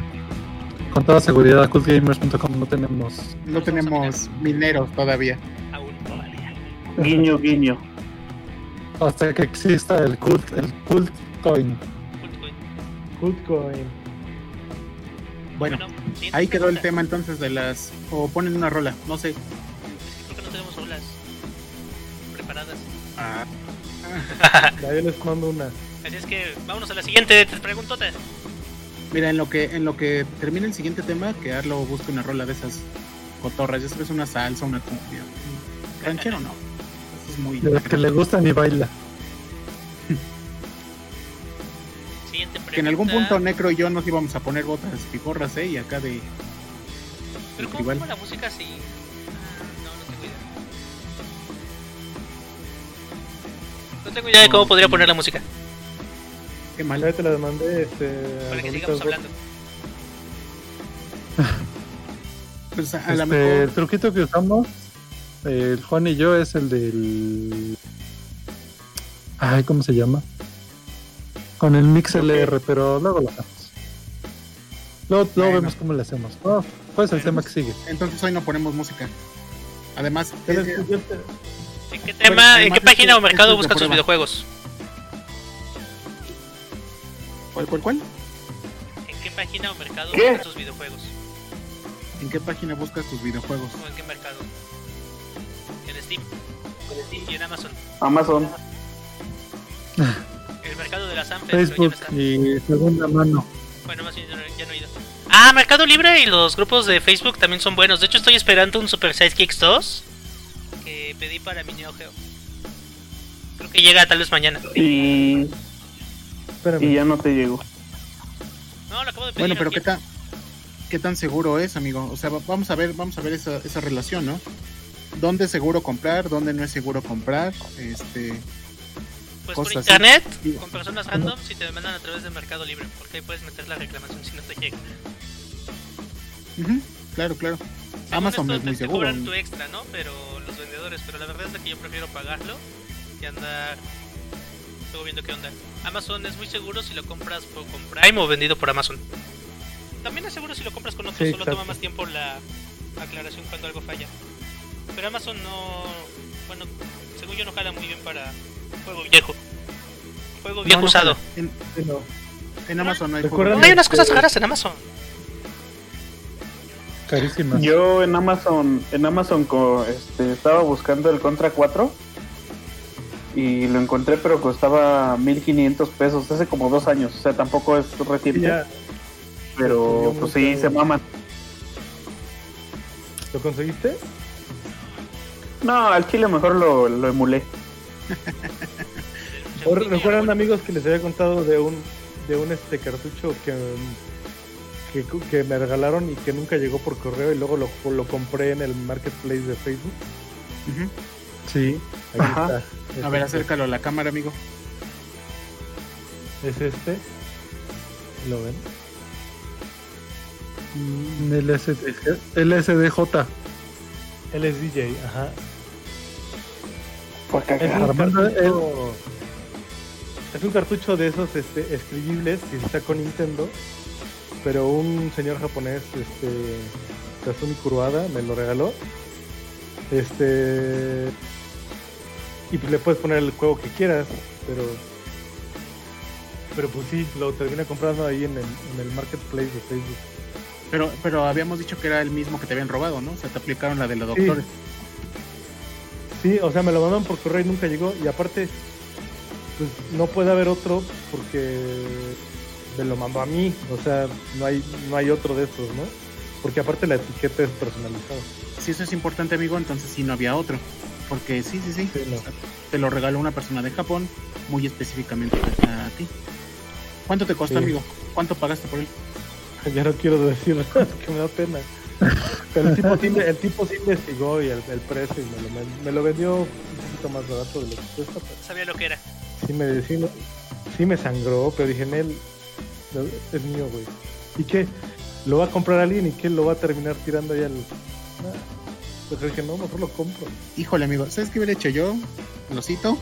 con toda seguridad a cultgamers.com. No tenemos. No tenemos mineros todavía. aún todavía. Guiño, guiño. Hasta que exista el cult, el cult coin. Bitcoin. Goodcoin. Bueno, ahí quedó el tema entonces de las... O ponen una rola, no sé. ¿Por qué no tenemos olas preparadas? Ah, Ya yo les mando una. Así es que vámonos a la siguiente preguntota. Mira, en lo que en lo que termine el siguiente tema, que Arlo busque una rola de esas cotorras. Ya sabes, una salsa, una cumbia. Ranchero no. Es muy... De las que le gustan y baila. Siguiente pregunta. Que en algún punto Necro y yo nos íbamos a poner botas piporras, ¿eh? Y acá de... Pero ¿cómo la música así? Ah, no, no tengo idea. No tengo idea de cómo podría poner la música Qué mal. Ya te la mandé este, para que sigamos hablando. Pues a, Este, mejor... El truquito que usamos, el Juan y yo, es el del. Ay, ¿cómo se llama? Con el MixLR, pero luego lo hacemos. Luego, luego Bueno. vemos cómo le hacemos. Oh, ¿Cuál es el tema que sigue? Entonces hoy no ponemos música. Además, ¿En qué tema, en qué página o mercado este buscan sus videojuegos? ¿cuál, cuál, cuál? ¿En qué página o mercado ¿Qué? buscas tus videojuegos? ¿En qué página buscas tus videojuegos? ¿O en qué mercado? En Steam. Y en Amazon. Amazon. El mercado de la Sanfe pero ya no Facebook y segunda mano. Bueno, más bien ya no, ya no he ido. Ah, Mercado Libre y los grupos de Facebook también son buenos. De hecho, estoy esperando un Super Sidekicks 2 que pedí para mi Neo Geo. Creo que llega tal vez mañana. Y, Espérame. y ya no te llegó. No, lo acabo de pedir. Bueno, pero ¿qué tan, qué tan seguro es, amigo? O sea, va- vamos a ver, vamos a ver esa, esa relación, ¿no? ¿Dónde es seguro comprar? ¿Dónde no es seguro comprar? Este, Pues por así. internet, con personas random, si te mandan a través de Mercado Libre. Porque ahí puedes meter la reclamación si no te llega. ujú, claro, claro. Según Amazon esto, es muy te- te seguro. cobran tu extra, ¿no? Pero los vendedores, pero la verdad es que yo prefiero pagarlo y andar luego viendo qué onda. Amazon es muy seguro si lo compras por, con Prime o vendido por Amazon. También es seguro si lo compras con otro, Sí, solo toma más tiempo la aclaración cuando algo falla. Pero Amazon no, bueno, según yo no jala muy bien para juego viejo. Juego viejo no, usado. En, Sí, no. en Amazon no hay unas cosas raras en Amazon. Carísimas. Yo en Amazon, en Amazon co- este, estaba buscando el Contra 4 y lo encontré, pero costaba 1500 pesos hace como dos años. O sea, tampoco es reciente, ya. pero pues sí, se maman. ¿Lo conseguiste? No, al chile mejor lo, lo emulé. ¿O re- ¿Recuerdan amigos que les había contado de un de un este cartucho que, que, que me regalaron y que nunca llegó por correo y luego lo, lo compré en el marketplace de Facebook? Sí. Ahí Ajá. está. A ver, Es este. acércalo a la cámara, amigo. Es este. ¿Lo ven? Mm, LSD, LSDJ. Él Por Es un Armando, cartucho, es un cartucho de esos este, escribibles que sacó Nintendo, pero un señor japonés, este, Kazumi Kuruada, me lo regaló. Este y pues le puedes poner el juego que quieras, pero pero pues sí, lo terminé comprando ahí en el, en el marketplace de Facebook. Pero, pero habíamos dicho que era el mismo que te habían robado, ¿no? O sea, te aplicaron la de los doctores. Sí, o sea, me lo mandaron por correo y nunca llegó. Y aparte, pues no puede haber otro porque me lo mandó a mí. O sea, no hay, no hay otro de estos, ¿no? Porque aparte la etiqueta es personalizada. Si eso es importante, amigo, entonces sí no había otro. Porque sí, sí, sí. Sí, no. O sea, te lo regaló una persona de Japón, muy específicamente a ti. ¿Cuánto te costó, Sí. amigo? ¿Cuánto pagaste por él? Ya no quiero decir que me da pena. Pero el tipo sí, el tipo sí investigó y el, el precio y me lo, me lo vendió un poquito más barato de lo que cuesta. Pero Sabía lo que era. sí me, sí, me- sí me sangró, pero dije, en él es mío, güey. ¿Y qué? ¿Lo va a comprar alguien y qué? ¿Lo va a terminar tirando ahí al...? Pues dije, no, mejor lo compro. Híjole, amigo, ¿sabes qué hubiera hecho yo? Lo cito,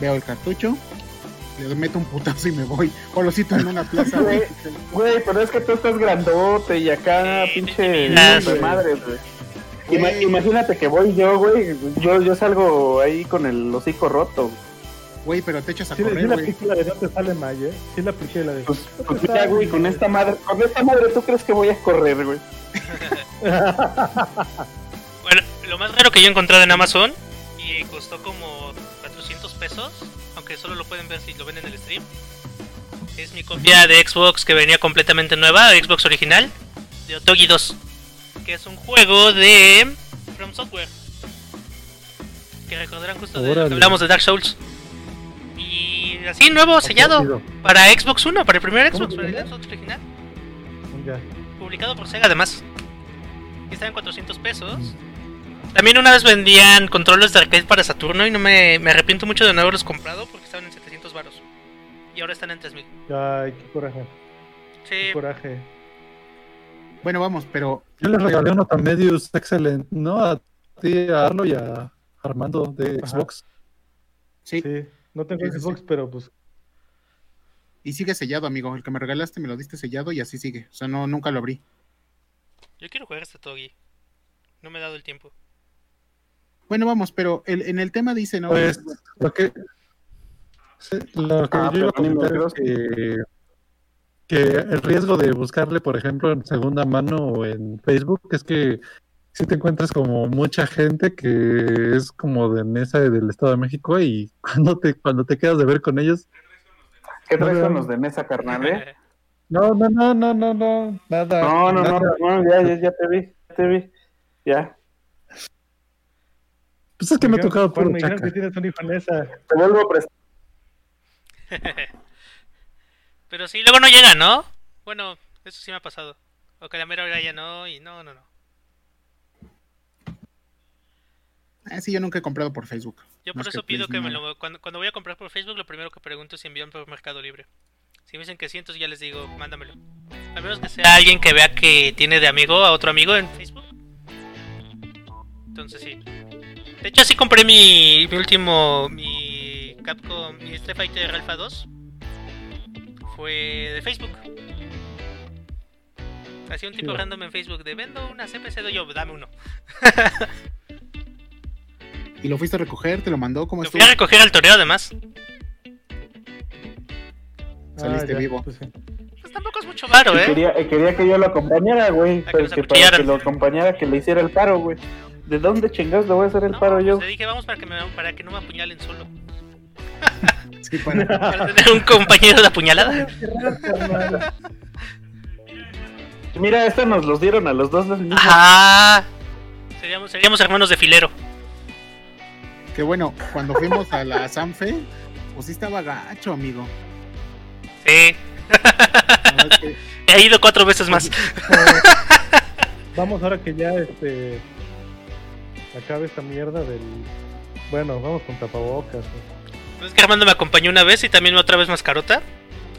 veo el cartucho, le meto un putazo y me voy. O lo cito en una plaza, güey. Güey, pero es que tú estás grandote y acá Sí, pinche madre, güey. Ima- Güey. imagínate que voy yo, güey. Yo, yo salgo ahí con el hocico roto. Güey, pero te echas a Sí, sí correr, la güey. apliqué la de no te sale mal, ¿eh? Sí la apliqué la de... Pues, pues ya, güey, con esta madre, con esta madre, ¿tú crees que voy a correr, güey? Bueno, lo más raro que yo he encontrado en Amazon y costó como 400 pesos, solo lo pueden ver si lo ven en el stream. Es mi copia de Xbox que venía completamente nueva, Xbox original, de Otogi 2, que es un juego de From Software. Que recordarán justo de que hablamos de Dark Souls. Y así nuevo, sellado para Xbox 1, para el primer ¿Cómo Xbox, para el? Xbox original. Publicado por Sega además. Y está en 400 pesos. También una vez vendían controles de arcade para Saturno y no me, me arrepiento mucho de no haberlos comprado porque Y ahora están en 3000. Ay, qué coraje. Sí, Qué coraje. Bueno, vamos, pero Yo les regalé uno tan Medius Excellent, ¿no? A ti, a Arlo y a Armando de. Xbox. sí. Sí, no tengo sí, Xbox, sí. pero pues Y sigue sellado, amigo. El que me regalaste me lo diste sellado y así sigue. O sea, no, nunca lo abrí. yo quiero jugar este Togi. No me he dado el tiempo. Bueno, vamos, pero el- en el tema dice, ¿no? Pues lo que, sí, lo que Ah, yo iba a comentar es que que el riesgo de buscarle, por ejemplo, en segunda mano o en Facebook es que si te encuentras como mucha gente que es como de mesa del Estado de México y cuando te cuando te quedas de ver con ellos, ¿Qué traes No, con los de mesa, carnal, eh? no, no, no, no, no, no, nada. No, no, no, nada. no, ya, ya, ya te vi, ya te vi. Ya. Pues es que me ha tocado puro me dijeron chaca. que tienes un hijo en esa. Te vuelvo a prestar. Pero sí, luego no llega, ¿no? Bueno, eso sí me ha pasado. O que la mera hora ya no, y no, no, no. Ah, sí, yo nunca he comprado por Facebook. Yo por eso que pido que me lo... Cuando, cuando voy a comprar por Facebook, lo primero que pregunto es si envían por Mercado Libre. Si me dicen que sí, entonces ya les digo, mándamelo. A menos que sea alguien que vea que tiene de amigo a otro amigo en Facebook. Entonces sí. De hecho, sí compré mi, mi último... Mi Capcom... Mi Street Fighter Alpha 2. Fue de Facebook. Hacía un tipo Sí. random en Facebook de vendo una CPC de yo, dame uno. ¿Y lo fuiste a recoger? ¿Te lo mandó? ¿Cómo Lo estuvo? fui a recoger al torneo además. Saliste Ah, ya, vivo. pues sí. Pues tampoco es mucho varo, Y ¿eh? quería, y quería que yo lo acompañara, güey. que pero nos que para que lo acompañara, que le hiciera el paro, güey. ¿De dónde chingados le voy a hacer el No, paro pues yo? Le dije, vamos para que, me, para que no me apuñalen solo. Sí, para- Para tener un compañero de apuñalada. Mira, esta nos los dieron a los dos. Ajá. Seríamos, seríamos hermanos de filero. Que bueno, cuando fuimos a la Sanfe, pues sí estaba gacho, amigo. Sí. Verdad es que He ido cuatro veces más. Vamos ahora que ya este acabe esta mierda del bueno, vamos con tapabocas. ¿no? Es que Armando me acompañó una vez y también otra vez mascarota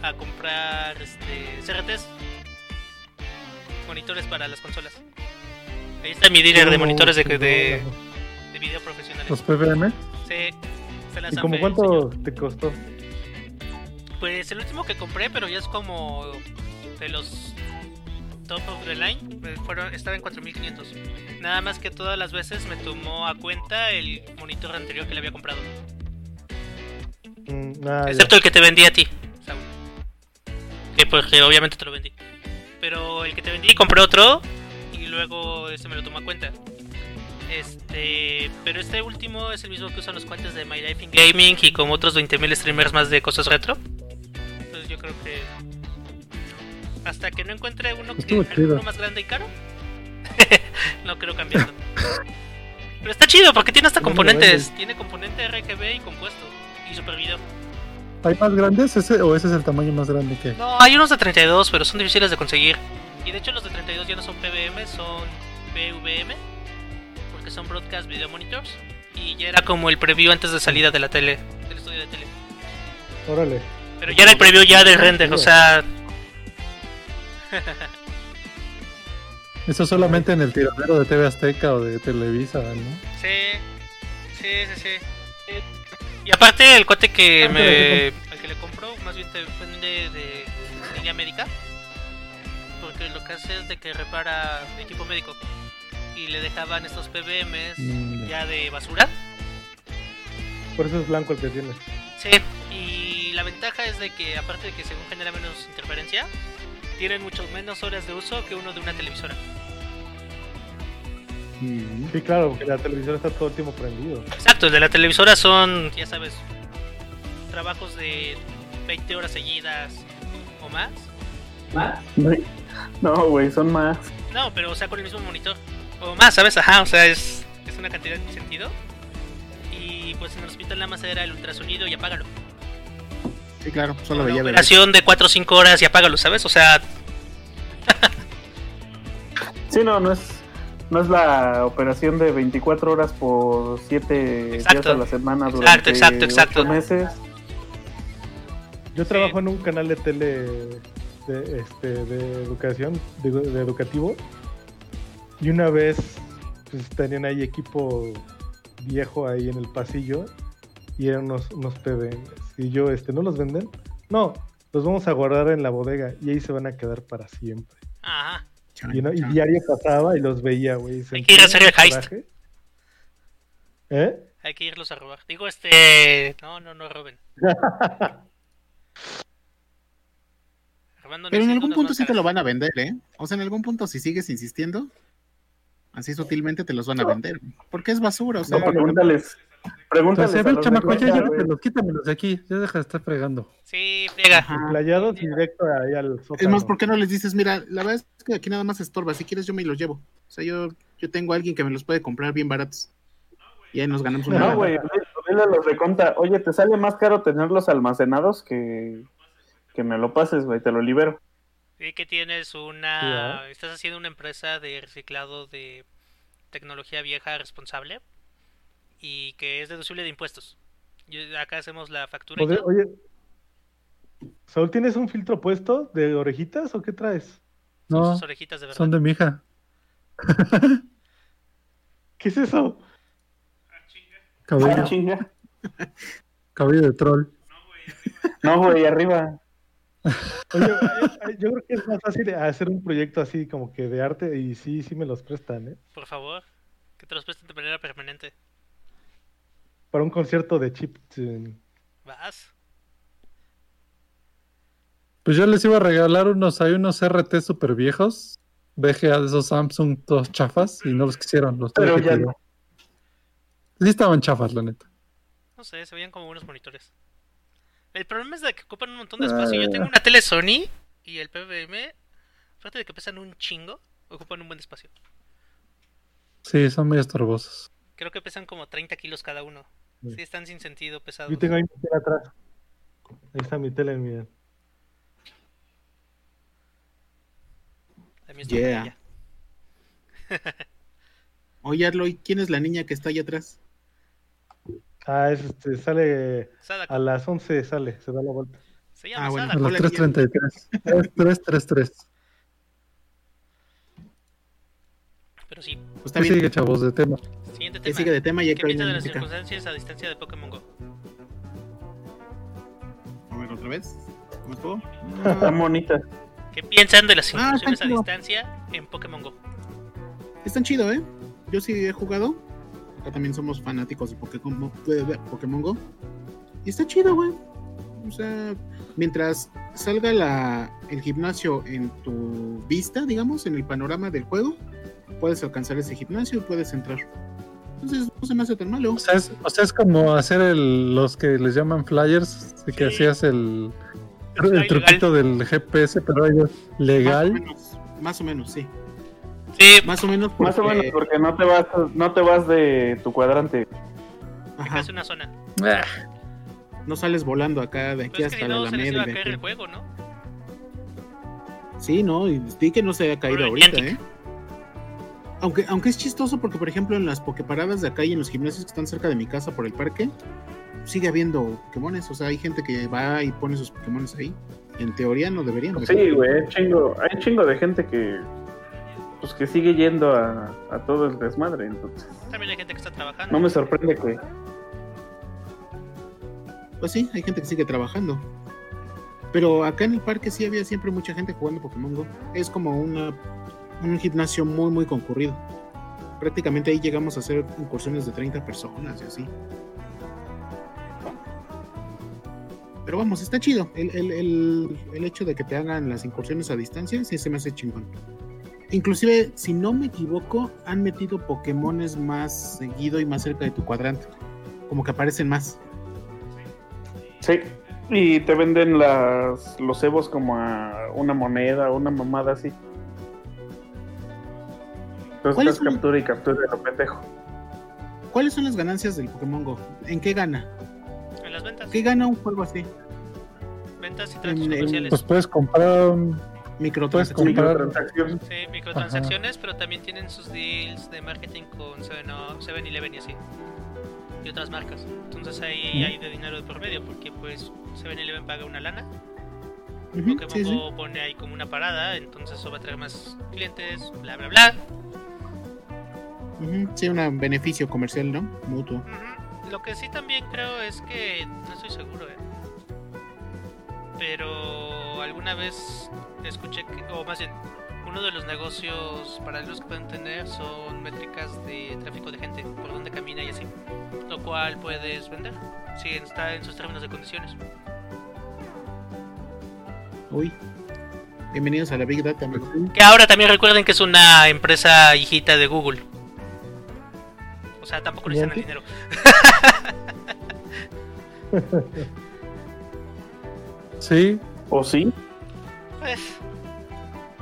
a comprar este CRTs. Monitores para las consolas. Ahí está mi dealer de monitores de, de, de video profesionales. Los PBM. Sí. se las ¿Y como cuánto señor. te costó? Pues el último que compré, pero ya es como de los top of the line, eh, fueron, estaba en 4500. Nada más que todas las veces me tomó a cuenta el monitor anterior que le había comprado. Mm, ah, ya. Excepto el que te vendí a ti. Que pues que obviamente te lo vendí. Pero el que te vendí compré otro y luego ese me lo tomó a cuenta. Este, pero este último es el mismo que usan los cuentas de My Life in Gaming y como otros 20.000 streamers más de cosas retro. Entonces yo creo que hasta que no encuentre uno que uno más grande y caro, no creo cambiarlo. Pero está chido porque tiene hasta ¿Cómo lo componentes, tiene componente RGB y compuesto y super video. ¿Hay más grandes ese, o ese es el tamaño más grande que? No, hay unos de 32, pero son difíciles de conseguir. Y de hecho los de 32 ya no son PBM, son PVM, porque son Broadcast Video Monitors. Y ya era como el preview antes de salida de la tele, del estudio de tele. Órale. Pero ya era el preview ya del render, o sea... Eso solamente en el tiradero de TV Azteca o de Televisa, ¿no? Sí, sí, sí, sí. Y aparte el cuate que Ah, me... pero al que le compró, más bien te vende de línea médica. Porque lo que hace es de que repara equipo médico. Y le dejaban estos PBMs Mm, ya de basura. Por eso es blanco el que tienes. Sí, y la ventaja es de que aparte de que según genera menos interferencia, tienen mucho menos horas de uso que uno de una televisora. Sí, claro, porque la televisora está todo el tiempo prendido. Exacto, el de la televisora son, ya sabes, trabajos de 20 horas seguidas o más. No, güey, son más. No, pero o sea, con el mismo monitor. O más, ¿sabes? Ajá, o sea, es, es una cantidad sin sentido. Y pues en el hospital nada más era el ultrasonido y apágalo. Sí, claro, solo Una veía bebés. operación de 4 o 5 horas y apágalo, ¿sabes? O sea, Sí, no, no es, no es la operación de 24 horas por 7 días a la semana durante exacto, meses. Yo trabajo en un canal de tele de, este, de educación, de, de educativo. Y una vez pues, tenían ahí equipo viejo ahí en el pasillo y eran unos, unos PBMs. Y yo, este, ¿no los venden? No, los vamos a guardar en la bodega y ahí se van a quedar para siempre. ajá. Chan, Y, no- y chan. diario pasaba y los veía, güey. Hay que ir a hacer el heist. coraje. ¿Eh? Hay que irlos a robar. Digo, este. No, no, no roben. Armando Pero en algún punto sí te lo van a vender, ¿eh? O sea, en algún punto si sigues insistiendo, así sutilmente te los van a vender. Porque es basura, o sea, No, pregúntales. Pregúntales. Entonces, a a ver, los chamaco, ya llévatelos, quítamelos de aquí. Ya deja de estar fregando. Sí, friega. Playados directo ahí al Es sótano. más, ¿por qué no les dices, mira, la verdad es que aquí nada más estorba, si quieres yo me los llevo? O sea, yo, yo tengo a alguien que me los puede comprar bien baratos. Y ahí nos ganamos una No, güey. Dile a los de Conta, oye, te sale más caro tenerlos almacenados que, que me lo pases, güey, te lo libero. Y que tienes una... Estás haciendo una empresa de reciclado de tecnología vieja responsable y que es deducible de impuestos. Yo- acá hacemos la factura todo. Oye, Saúl, ¿tienes un filtro puesto de orejitas o qué traes? Son No, sus orejitas de verdad. son de mi hija. ¿Qué es eso? Cabello, Ah, chinga. cabello de troll. No, güey, arriba. Oye, ay, ay, yo creo que es más fácil hacer un proyecto así como que de arte y sí, sí me los prestan, ¿eh? Por favor, que te los presten de manera permanente. Para un concierto de chip. Vas. Pues yo les iba a regalar unos, hay unos RT super viejos, VGA de esos Samsung todos chafas, y no los quisieron, los Pero ya no. Sí estaban chafas, la neta. No sé, se veían como buenos monitores. El problema es de que ocupan un montón de espacio. Yo tengo una tele Sony y el PBM, aparte de que pesan un chingo, ocupan un buen espacio. Sí, son muy estorbosos. Creo que pesan como 30 kilos cada uno. Sí. Están sin sentido pesados. Yo tengo ahí mi tele atrás. Ahí está mi tele, miren. La mía está Yeah. Oye, Arlo, ¿y quién es la niña que está allá atrás? Ah, es, este, sale Sadako. a las 11, sale, se da la vuelta. Se llama Ah, bueno. A las Hola, niña. 3.33. 3.33. Pero sí, Pues está ¿Qué bien, sigue, chavos, de tema? Siguiente tema. sigue de tema y hay ¿Qué piensas de las circunstancias a distancia de Pokémon Go? A ver, otra vez. ¿Cómo estuvo? Están bonitas. ¿Qué piensan de las Ah, incursiones a tranquilo. distancia en Pokémon Go? Están chido, ¿eh? Yo sí he jugado. Acá también somos fanáticos de Pokémon, Pokémon Go. Y está chido, güey. O sea, mientras salga la, el gimnasio en tu vista, digamos, en el panorama del juego, puedes alcanzar ese gimnasio y puedes entrar. Entonces no se me hace tan malo. O sea, es, o sea, es como hacer el, los que les llaman flyers, de que Sí. hacías el, el truquito del GPS, pero ellos Más o legal. menos, más o menos, sí. Sí, Más o menos Más o porque- menos porque no te vas, no te vas de tu cuadrante. ajá, es una zona. Ah, no sales volando acá de aquí Pero es que hasta la no, se les iba Alameda. a y de caer el aquí. juego, ¿no? Sí, no, y di que no se haya caído ahorita. ¿eh? Aunque, aunque es chistoso porque, por ejemplo, en las pokeparadas de acá y en los gimnasios que están cerca de mi casa por el parque, sigue habiendo Pokémones. O sea, hay gente que va y pone sus Pokémones ahí. En teoría no deberían. de- Sí, güey, hay chingo, hay chingo de gente que pues que sigue yendo a, a todo el desmadre, entonces. También hay gente que está trabajando. No me sorprende que Pues sí, hay gente que sigue trabajando. Pero acá en el parque sí había siempre mucha gente jugando Pokémon Go. Es como una, un gimnasio muy, muy concurrido. Prácticamente ahí llegamos a hacer incursiones de 30 personas y así. Pero vamos, está chido. El, el- el- el hecho de que te hagan las incursiones a distancia sí se me hace chingón. Inclusive, si no me equivoco, han metido Pokémones más seguido y más cerca de tu cuadrante. Como que aparecen más. sí. Y te venden las los cebos como a una moneda una mamada así. Entonces ¿Cuáles estás son? captura y captura de lo pendejo. ¿Cuáles son las ganancias del Pokémon Go? ¿En qué gana? En las ventas. ¿Qué gana un juego así? Ventas y tratos En- comerciales. Pues puedes comprar un- Microtransacciones. comprar- Microtransacción. Sí, microtransacciones, pero también tienen sus deals de marketing con 7-Eleven y así. Y otras marcas. Entonces ahí Mm. hay de dinero de por medio, porque pues 7-Eleven paga una lana. Ujú, Pokémon sí, sí. Go pone ahí como una parada, entonces eso va a traer más clientes, bla bla bla. Sí, un beneficio comercial, ¿no? Mutuo. Lo que sí también creo es que no estoy seguro, eh. Pero alguna vez escuché que, o más bien, uno de los negocios paralelos que pueden tener son métricas de tráfico de gente, por donde camina y así. Lo cual puedes vender si está en sus términos de condiciones. Uy. Bienvenidos a la Big Data. Que ahora también recuerden que es una empresa hijita de Google. O sea, tampoco le el dinero. sí. ¿O sí? Pues.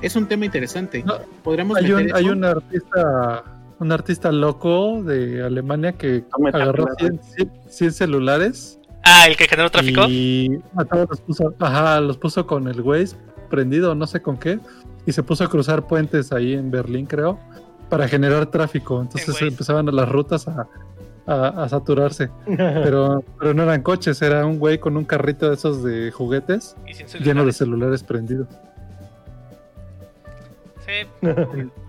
Es un tema interesante. Podríamos hay, un, hay un artista un artista loco de Alemania que agarró 100, celulares. Ah, el que generó tráfico. Y los puso, ajá, los puso con el Waze prendido, no sé con qué. Y se puso a cruzar puentes ahí en Berlín, creo, para generar tráfico. Entonces empezaban las rutas a, a, saturarse. pero, pero no eran coches, era un güey con un carrito de esos de juguetes lleno de celulares prendidos. Sí.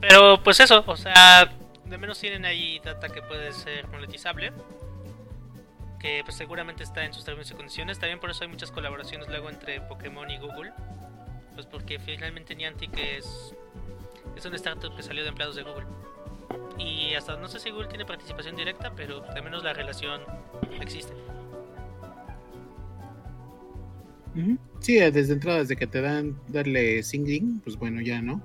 pero pues eso, o sea, de menos tienen ahí data que puede ser monetizable. Que pues seguramente está en sus términos y condiciones. También por eso hay muchas colaboraciones luego entre Pokémon y Google. Pues porque finalmente Niantic es, es un startup que salió de empleados de Google. Y hasta no sé si Google tiene participación directa, pero al menos la relación existe. Sí, desde entrada, desde que te dan darle singling, pues bueno, ya, ¿no?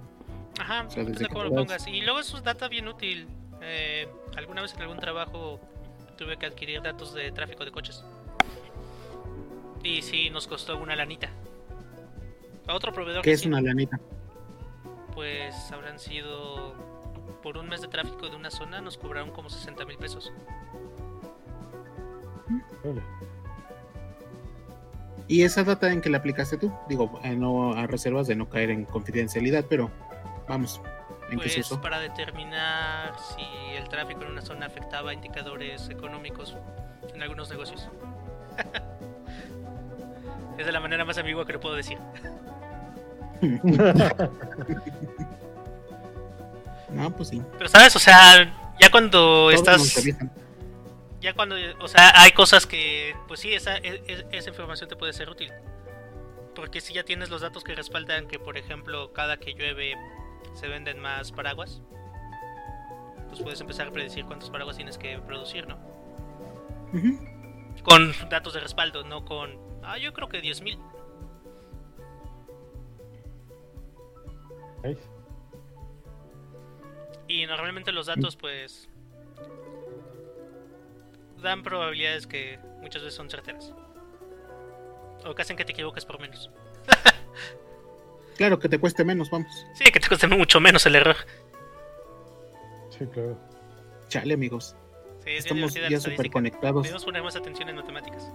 Ajá, o cómo lo pongas. Y luego eso es data bien útil. Eh, alguna vez en algún trabajo tuve que adquirir datos de tráfico de coches. Y sí, nos costó una lanita. A otro proveedor. ¿Qué es una lanita? Pues habrán sido. Por un mes de tráfico de una zona nos cobraron como 60 mil pesos. ¿Y esa data en que la aplicaste tú? Digo, eh, no a reservas de no caer en confidencialidad, pero Vamos. ¿En pues qué para determinar si el tráfico en una zona afectaba indicadores económicos en algunos negocios. es de la manera más ambigua que lo puedo decir. no, pues sí. Pero sabes, o sea, ya cuando estás ya cuando, o sea, hay cosas que, pues sí, esa, e, e, esa información te puede ser útil. Porque si ya tienes los datos que respaldan que, por ejemplo, cada que llueve se venden más paraguas, pues puedes empezar a predecir cuántos paraguas tienes que producir, ¿no? Con datos de respaldo, no con... Ah, yo creo que 10.000. Y normalmente los datos pues dan probabilidades que muchas veces son certeras. O que hacen que te equivoques por menos. Claro, que te cueste menos, vamos. Sí, que te cueste mucho menos el error. Sí, claro. Chale, amigos. Sí, Estamos ya súper conectados. Debemos poner más atención en matemáticas.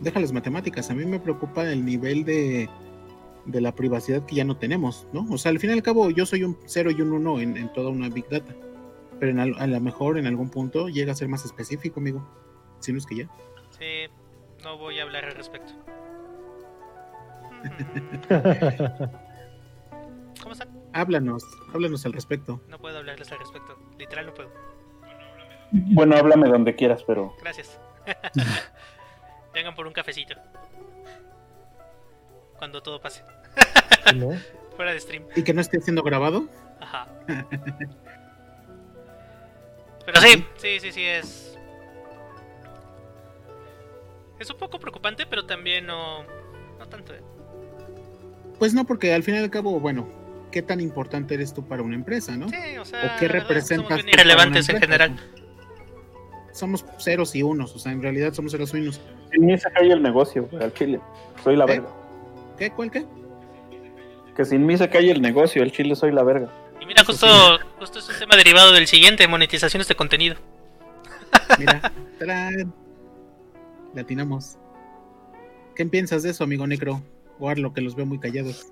Deja las matemáticas. A mí me preocupa el nivel de, de la privacidad que ya no tenemos, ¿no? O sea, al fin y al cabo, yo soy un 0 y un 1 en, en toda una Big Data. Pero a lo mejor en algún punto llega a ser más específico, amigo. Si no es que ya. Sí, no voy a hablar al respecto. ¿Cómo están? Háblanos, háblanos al respecto. No puedo hablarles al respecto, literal no puedo. Bueno, háblame donde quieras, pero. Gracias. Vengan por un cafecito. Cuando todo pase. ¿No? Fuera de stream. ¿Y que no esté siendo grabado? Ajá. Pero sí, sí, sí, sí, es. Es un poco preocupante, pero también no. No tanto, ¿eh? Pues no, porque al fin y al cabo, bueno, ¿qué tan importante eres tú para una empresa, no? Sí, o sea, ¿O qué representas? Somos irrelevantes en general. Somos ceros y unos, o sea, en realidad somos ceros y unos. En mí se cae el negocio, al chile. Soy la verga. ¿Qué? ¿Cuál qué? Que sin mí se cae el negocio, el chile soy la verga. Y mira, justo, justo es un tema derivado del siguiente, monetizaciones de contenido. Mira, latinamos. ¿Qué piensas de eso, amigo Necro? lo que los veo muy callados.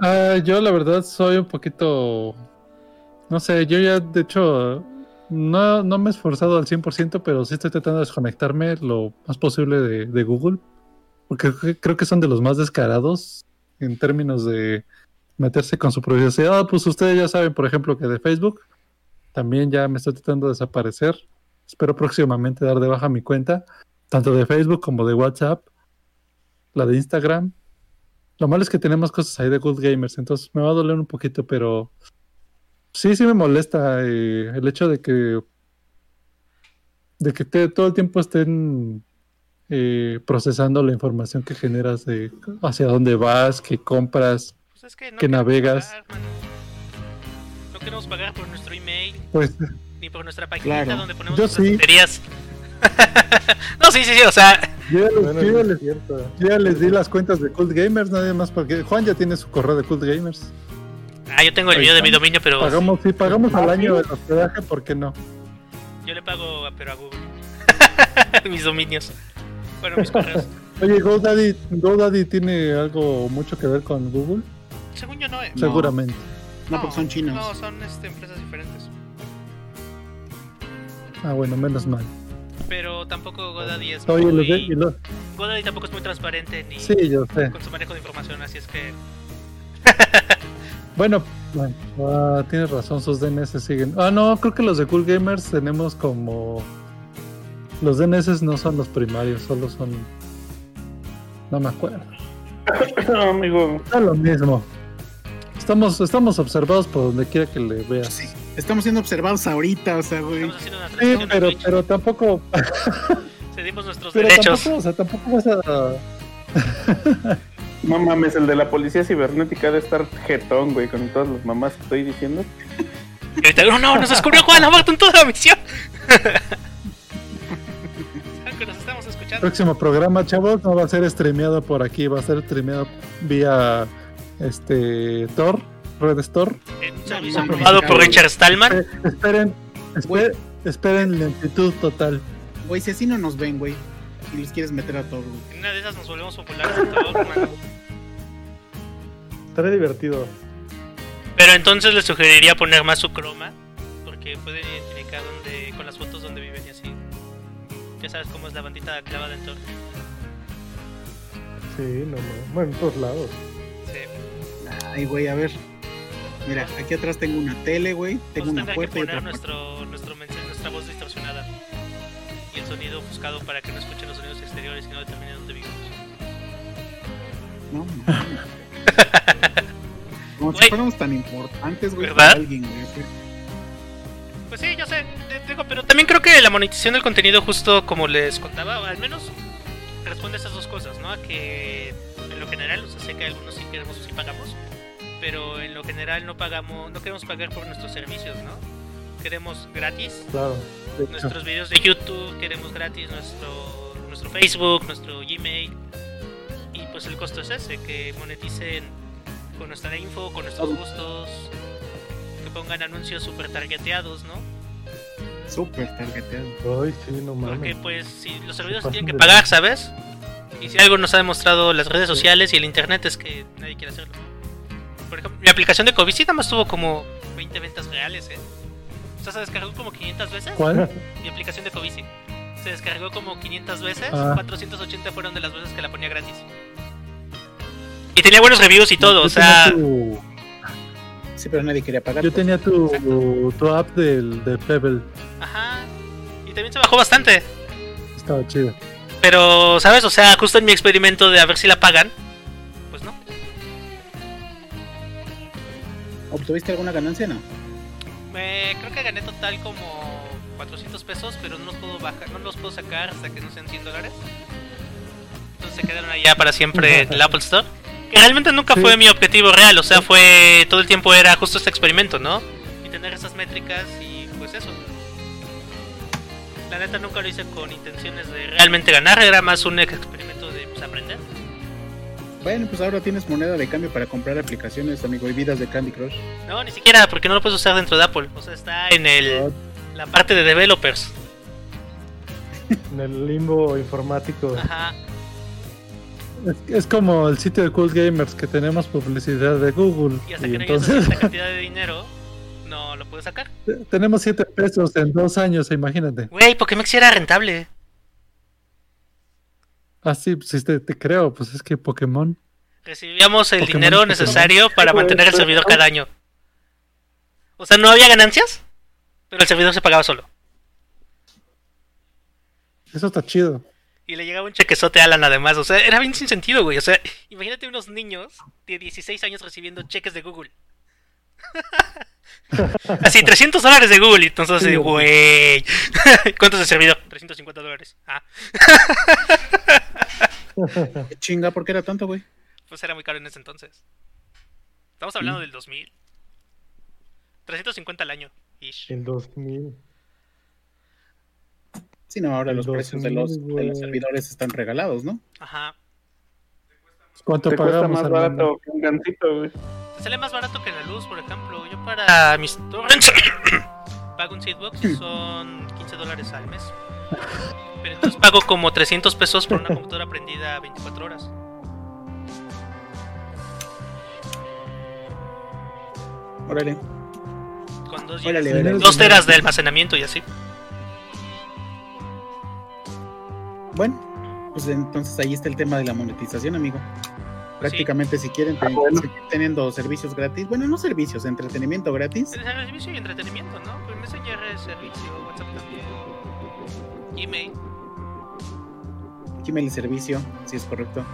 Ah, yo la verdad soy un poquito... No sé, yo ya de hecho no, no me he esforzado al 100%, pero sí estoy tratando de desconectarme lo más posible de, Google, porque creo que son de los más descarados en términos de meterse con su privacidad. Ah, pues ustedes ya saben, por ejemplo, que de Facebook también ya me estoy tratando de desaparecer. Espero próximamente dar de baja mi cuenta, tanto de Facebook como de WhatsApp, la de Instagram lo malo es que tenemos cosas ahí de Good Gamers, entonces me va a doler un poquito, pero sí, sí me molesta eh, el hecho de que de que todo el tiempo estén eh, procesando la información que generas de hacia dónde vas, qué compras. Pues es que no Que navegas. pagar. No queremos pagar por nuestro email Pues ni por nuestra página Claro. donde ponemos Yo nuestras sí. tonterías. no, sí, sí, sí, o sea, yo ya, les, Bueno, yo ya es les- cierto. yo ya les di las cuentas de Cult Gamers, nadie más, porque Juan ya tiene su correo de Cult Gamers. ah, yo tengo el mío de mi dominio, pero Pagamos, sí, pagamos al Ah, año ¿sí? el hospedaje, ¿por qué no? yo le pago a, pero a Google. mis dominios. Bueno, mis correos. Oye, GoDaddy, GoDaddy tiene algo mucho que ver con Google, Según yo no, eh. No. seguramente. No, porque son chinos. No, son este, empresas diferentes. Ah, bueno, menos mal. Pero tampoco GoDaddy es Oye, muy... y GoDaddy tampoco es muy transparente ni sí, yo sé. con su manejo de información, así es que... Bueno, bueno ah, tienes razón, sus DNS siguen. Ah, no, creo que los de Cool Gamers tenemos como. Los DNS no son los primarios, solo son. No me acuerdo. No, amigo. Es lo mismo. Estamos, estamos observados por donde quiera que le veas. Sí. Estamos siendo observados ahorita, o sea, güey. Estamos haciendo una Sí, pero, pero tampoco. Cedimos nuestros Pero derechos. tampoco, o sea, tampoco vas a. No mames, el de la policía cibernética de estar jetón, güey, con todas las mamás que estoy diciendo. Gritaron, no, nos descubrió Juan, aborto en toda la misión. escuchando. Próximo programa, chavos, no va a ser streameado por aquí, va a ser streameado vía este Tor, Red Store. No, aprobado por. Richard Stallman. Eh, esperen, esper- esperen lentitud total. Güey, si así no nos ven, güey. Y los quieres meter a todos, güey. En una de esas nos volvemos populares en todo, hermano. Estaré divertido. Pero entonces les sugeriría poner más su croma. Porque pueden identificar donde, con las fotos donde sabes cómo es la bandita clavada en todo. Sí, no, no. Bueno, en todos lados. Sí. Ay, güey, a ver. Mira, aquí atrás tengo una tele, güey. Tengo a una tener que puerta y poner otra puerta. nuestro, nuestro mensaje, nuestra voz distorsionada. Y el sonido ofuscado para que no escuchen los sonidos exteriores y no determinen dónde vivimos. No, mames. Como si fuéramos tan importantes, güey, para alguien, güey. Pues sí, yo sé, digo, pero también creo que la monetización del contenido, justo como les contaba, al menos responde a esas dos cosas, ¿no? A que en lo general, o sea, sé que algunos sí queremos o sí pagamos, pero en lo general no pagamos, no queremos pagar por nuestros servicios, ¿no? Queremos gratis Claro. nuestros videos de YouTube, queremos gratis nuestro, nuestro Facebook, nuestro Gmail. Y pues el costo es ese, que moneticen con nuestra info, con nuestros gustos, pongan anuncios super targeteados, ¿no? Súper targeteado. Ay, sí, no Porque mames. pues si los servidores tienen que pagar, ¿sabes? Y si algo nos ha demostrado las redes sociales y el internet es que nadie quiere hacerlo. Por ejemplo, mi aplicación de COVID sí nada más tuvo como 20 ventas reales, ¿eh? O sea, se descargó como 500 veces. ¿Cuál? Mi aplicación de Covici. Se descargó como 500 veces, Ah. 480 fueron de las veces que la ponía gratis. Y tenía buenos reviews y todo, o sea, tu- Sí, pero nadie quería pagar. Yo pues. tenía tu, tu app del, de Pebble. ajá. Y también se bajó bastante. Estaba chido. Pero, ¿sabes? O sea, justo en mi experimento de a ver si la pagan, pues no. ¿Obtuviste alguna ganancia? No. Me, creo que gané total como 400 pesos, pero no los puedo bajar, no los puedo sacar hasta que no sean 100 dólares. Entonces se quedaron allá para siempre en el Apple Store. Que realmente nunca Sí. fue mi objetivo real, o sea, fue todo el tiempo era justo este experimento, ¿no? Y tener esas métricas y pues eso. La neta nunca lo hice con intenciones de realmente ganar, era más un experimento de pues, aprender. Bueno, pues ahora tienes moneda de cambio para comprar aplicaciones, amigo, y vidas de Candy Crush. No, ni siquiera, porque no lo puedes usar dentro de Apple. O sea, está en el, la parte de developers. En el limbo informático. Ajá. Es, es como el sitio de Cool Gamers que tenemos publicidad de Google. Y hasta Y que no llegues a cantidad de dinero, no lo puedes sacar. tenemos 7 pesos en dos años, imagínate. Güey, Pokémon sí era rentable. Pues sí, te, te creo, pues es que Pokémon. Recibíamos el Pokémon, dinero Pokémon. necesario para mantener el servidor cada año. O sea, no había ganancias, pero el servidor se pagaba solo. Eso está chido. Y le llegaba un chequezote a Alan además. O sea, era bien sin sentido, güey. O sea, imagínate unos niños de 16 años recibiendo cheques de Google. Así, 300 dólares de Google. Y entonces, Sí, así, güey. ¿Cuánto es el servidor? 350 dólares. Ah, chinga, ¿por qué era tanto, güey? pues era muy caro en ese entonces. Estamos hablando del 2000. 350 al año. Ish. En 2000. Sí, no, ahora los precios de 2000, los, de los servidores están regalados, ¿no? Ajá. ¿Cuánto Te cuesta más Armando? barato que un gancito, güey. Te sale más barato que la luz, por ejemplo. Yo para mis torrents pago un seedbox y son 15 dólares al mes. Pero entonces pago como 300 pesos por una computadora prendida 24 horas. Órale. Con dos, órale. dos teras de almacenamiento y así. Bueno, pues entonces ahí está el tema de la monetización, amigo. Pues Prácticamente si quieren ten- bueno. seguir teniendo servicios gratis, bueno, no servicios, entretenimiento gratis, servicio y entretenimiento, ¿no? Pues Messenger es servicio, WhatsApp también. Gmail. Gmail es servicio, si es correcto.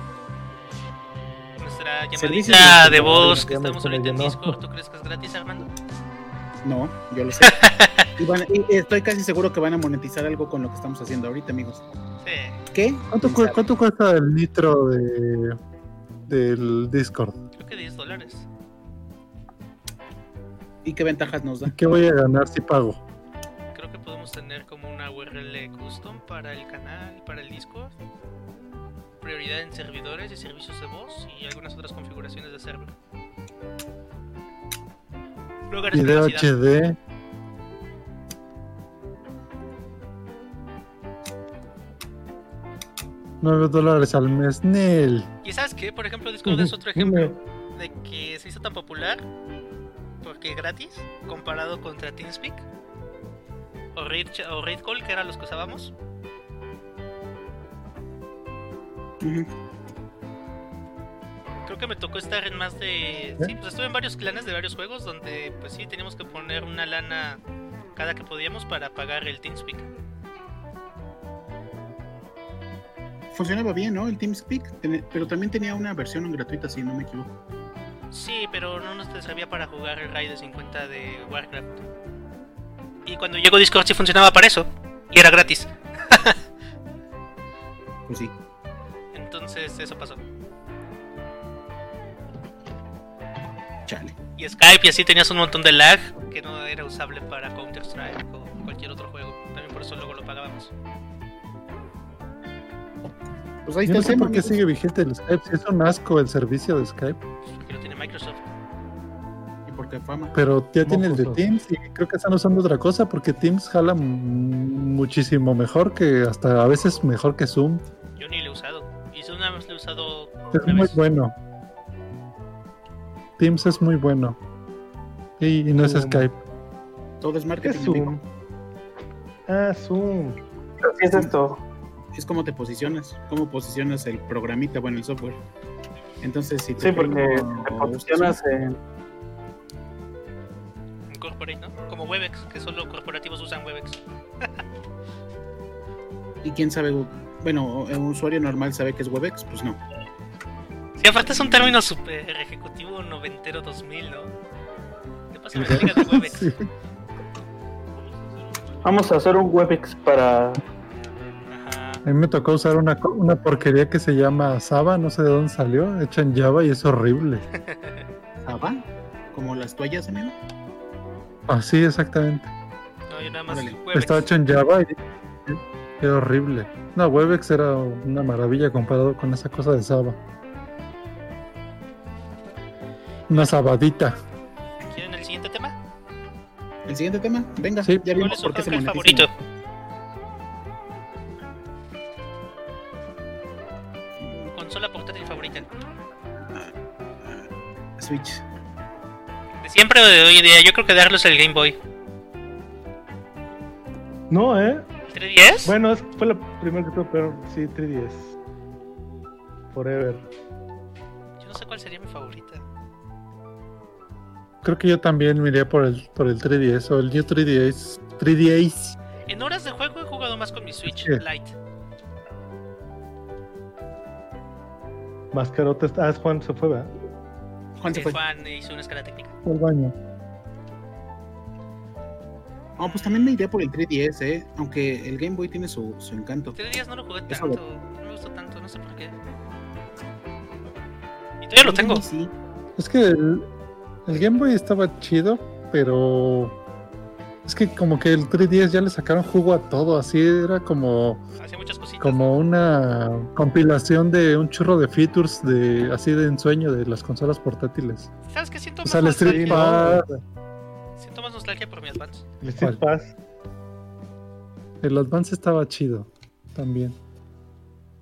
Nuestra llamadita de- de voz que estamos ahorita en llenó. Discord. ¿Tú crees que es gratis, Armando? No, yo lo sé. y, van- y estoy casi seguro que van a monetizar algo con lo que estamos haciendo ahorita, amigos. Sí. ¿Qué? ¿Cuánto, ¿Quién cu- sabe? cuánto cuesta el nitro de, del Discord? Creo que 10 dólares. ¿Y qué ventajas nos da? ¿Qué voy a ganar si pago? Creo que podemos tener como una URL custom para el canal, para el Discord. Prioridad en servidores y servicios de voz y algunas otras configuraciones de server. Lugares Video. HD. Nueve dólares al mes, Nel. Y sabes qué, por ejemplo, Discord es otro ejemplo de que se hizo tan popular porque gratis comparado contra TeamSpeak o Raid, o Raidcall, que eran los que usábamos. Creo que me tocó estar en más de. Sí, pues estuve en varios clanes de varios juegos donde, pues sí, teníamos que poner una lana cada que podíamos para pagar el TeamSpeak. Funcionaba bien, ¿no? El TeamSpeak, Ten- pero también tenía una versión gratuita, si no me equivoco. Sí, pero no nos servía para jugar el raid de 50 de Warcraft. Y cuando llegó Discord sí funcionaba para eso. Y era gratis. Pues sí. Entonces eso pasó. Chale. Y Skype y así tenías un montón de lag que no era usable para Counter Strike o cualquier otro juego. También por eso luego lo pagábamos. Pues ahí Yo no sé por qué sigue vigente el Skype. Si es un asco el servicio de Skype. Porque lo tiene Microsoft. Y porque fama. Pero ya tiene el de. Teams y creo que están usando otra cosa porque Teams jala muchísimo mejor que hasta a veces mejor que Zoom. Yo ni lo he usado. Y si una vez lo he usado Es una muy vez. bueno. Teams es muy bueno. Y, y no es. Skype. Todo es ¿Qué marketing. es. Zoom? Ah, Zoom. Así es esto. Es como te posicionas, cómo posicionas el programita, bueno, el software. Entonces, si te Sí, porque te posicionas en. En Corporate, ¿no? Como Webex, que solo corporativos usan Webex. Y quién sabe, bueno, un usuario normal sabe que es Webex, pues no. Sí, aparte es un término super ejecutivo noventero 2000, ¿no? ¿Qué pasa en las ligas de Webex? Sí. Vamos a hacer un Webex para. Ajá. A mí me tocó usar una, una porquería que se llama Saba, no sé de dónde salió, hecha en Java y es horrible. ¿Java? ¿Como las toallas, amigo? Así exactamente. No, yo nada más. Estaba hecho en Java y era horrible. No, Webex era una maravilla comparado con esa cosa de Saba. Una sabadita. ¿Quieren el siguiente tema? El siguiente tema, venga, Sí. ya ¿Cuál vimos por qué se monetiza. favorito? Consola portátil favorita. Switch. De siempre o de hoy en día, yo creo que darlo es el Game Boy. No, ¿eh? ¿El 3DS? Bueno, es, fue la primera que tuve, pero sí, 3DS. Forever. Yo no sé cuál sería mi favorita. Creo que yo también me iría por el, por el 3DS o el New 3DS. 3DS. En horas de juego he jugado más con mi Switch Sí. Lite. Mascarota. Ah, es Juan se fue, ¿verdad? Juan se Eh, fue. Juan hizo una escala técnica. Al baño. Oh, pues también me iría por el 3DS, ¿eh? Aunque el Game Boy tiene su, su encanto. 3DS no lo jugué tanto, no me gustó tanto, no sé por qué. Y todavía lo tengo. Sí, Es que el, el Game Boy estaba chido, pero es que como que el 3DS ya le sacaron jugo a todo, así era como, Hacía muchas cositas. como una compilación de un churro de features de así de ensueño de las consolas portátiles. ¿Sabes qué siento O más el Street nostalgia? Pass, Siento más nostalgia por mi Advance. El Street. Pass. el Advance estaba chido también.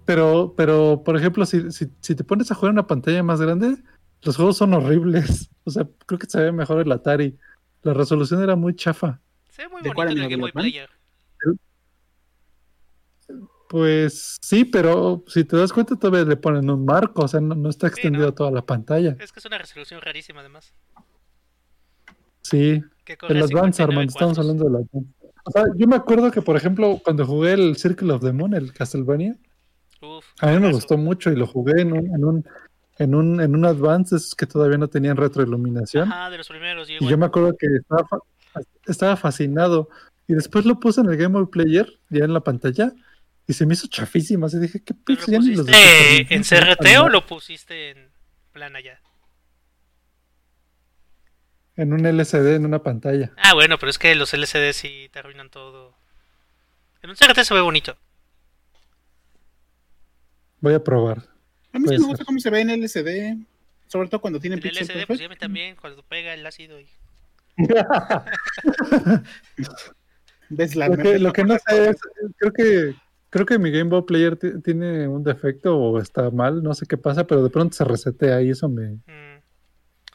Pero, pero por ejemplo, si, si, si te pones a jugar en una pantalla más grande, los juegos son horribles. O sea, creo que se ve mejor el Atari. La resolución era muy chafa. Se ve muy ¿De bonito cuál en el Game Boy? Player. Pues sí, pero si te das cuenta todavía le ponen un marco, o sea, no, no está Sí, extendido ¿no? toda la pantalla. Es que es una resolución rarísima además. Sí, el Advance, 59 Armando, estamos hablando del Advance. O sea, yo me acuerdo que, por ejemplo, cuando jugué el Circle of the Moon, el Castlevania, Uf, a mí me gustó mucho y lo jugué en un, en un, en un, en un Advance, esos que todavía no tenían retroiluminación. Ajá, de los primeros. Y Y yo me acuerdo que estaba, fa- estaba fascinado. Y después lo puse en el Game Boy Player, ya en la pantalla, y se me hizo chafísimo. Así dije, ¿qué ¿Pero pinche? ¿Lo los pusiste en CRT o lo pusiste en plana ya? En un LCD, en una pantalla. Ah, bueno, pero es que los LCD sí te arruinan todo. En un CRT se ve bonito. Voy a probar. A mí sí me gusta cómo se ve en LCD. Sobre todo cuando tiene El pixel LCD, pues me también, cuando pega el ácido. Y... Ves la Lo que, lo que no sé es, creo que creo que mi Game Boy Player ti- tiene un defecto o está mal, no sé qué pasa, pero de pronto se resetea y eso me, Mm.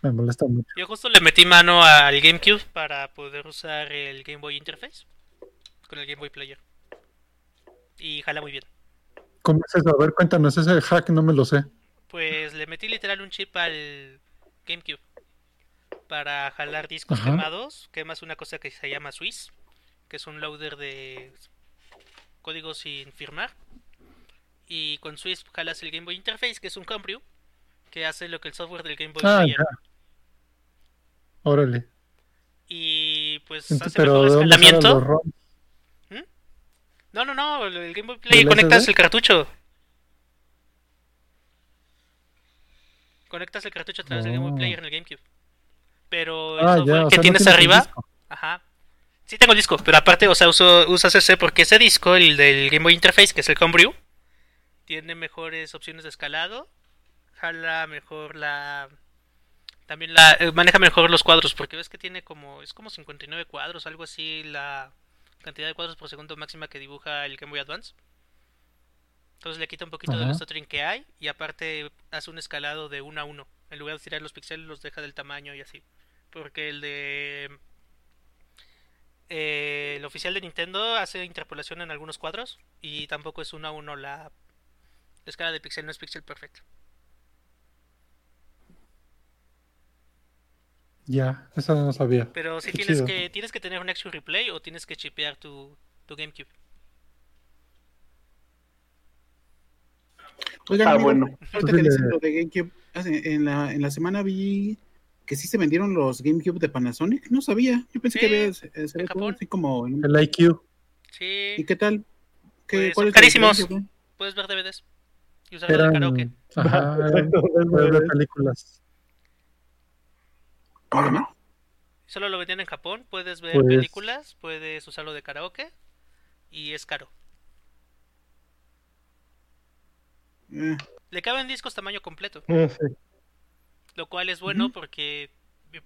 me molesta mucho. Yo justo le metí mano al GameCube para poder usar el Game Boy Interface con el Game Boy Player. Y jala muy bien. ¿Cómo es eso? A ver, cuéntanos, ese hack no me lo sé. Pues le metí literal un chip al GameCube para jalar discos Ajá. quemados. Quemas una cosa que se llama Swiss, que es un loader de código sin firmar. Y con Swiss jalas el Game Boy Interface, que es un Homebrew, que hace lo que el software del Game Boy Ah, Player. ya. Órale. Y pues Ent- hace pero mejor ¿de dónde salen escalamiento. No, no, no, el Game Boy Player ¿Del conectas el cartucho. Conectas el cartucho a través del Game Boy Oh. Player en el GameCube. Pero el Ah, software ya, que sea, tienes arriba, ajá. Sí tengo el disco, pero aparte, o sea, uso, usas ese porque ese disco, el del Game Boy Interface, que es el Homebrew, tiene mejores opciones de escalado, jala mejor la también la eh, maneja mejor los cuadros, porque ves que tiene como es como 59 cuadros, algo así la cantidad de cuadros por segundo máxima que dibuja el Game Boy Advance. Entonces le quita un poquito del Ajá. stuttering que hay y aparte hace un escalado de uno a uno. En lugar de tirar los píxeles los deja del tamaño y así. Porque el de eh, el oficial de Nintendo hace interpolación en algunos cuadros y tampoco es uno a uno la, la escala de píxel, no es píxel perfecto. Ya, eso no sabía. Pero si Qué tienes chido. que tienes que tener un Action Replay o tienes que chipear tu, tu GameCube. Oigan, Ah, bueno. ahorita que le- dicen lo de GameCube, en la, en la semana vi que sí se vendieron los GameCube de Panasonic. No sabía. Yo pensé Sí, que había, se- en Japón. así como. en- El IQ. Sí, ¿Y qué tal? ¿Qué, Pues, ¿Cuál son es la carísimos. puedes ver DVDs y usarlo de Eran. karaoke. Ajá, ver películas. Solo lo vendían en Japón, puedes ver Pues- películas, puedes usarlo de karaoke y es caro. Eh, Le caben discos tamaño completo, Ah, sí. lo cual es bueno Ujú. porque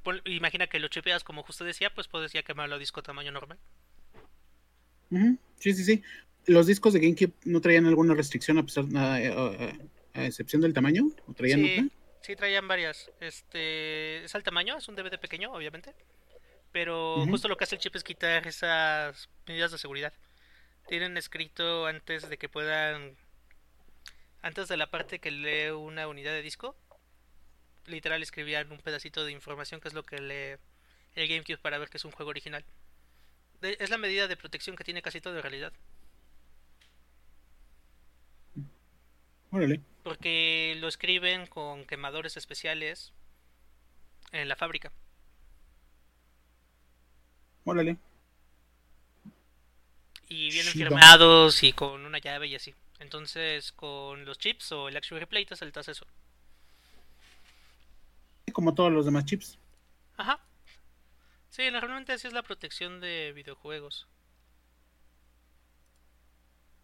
pon- imagina que lo chipeas como justo decía, pues puedes ya quemarlo a disco tamaño normal. Sí, sí, sí. ¿Los discos de GameCube no traían alguna restricción a, pesar, a, a- a excepción del tamaño? ¿O traían Sí, otra? Sí traían varias. Este es al tamaño, es un DVD pequeño, obviamente. Pero justo lo que hace el chip es quitar esas medidas de seguridad. Tienen escrito antes de que puedan antes de la parte que lee una unidad de disco, literal escribían un pedacito de información que es lo que lee el GameCube para ver que es un juego original. De- es la medida de protección que tiene casi todo en realidad. Órale. Porque lo escriben con quemadores especiales en la fábrica. Órale. Y vienen Chido. firmados y con una llave y así. Entonces, con los chips o el Action Replay te saltas eso. Como todos los demás chips. Ajá. Sí, normalmente así es la protección de videojuegos.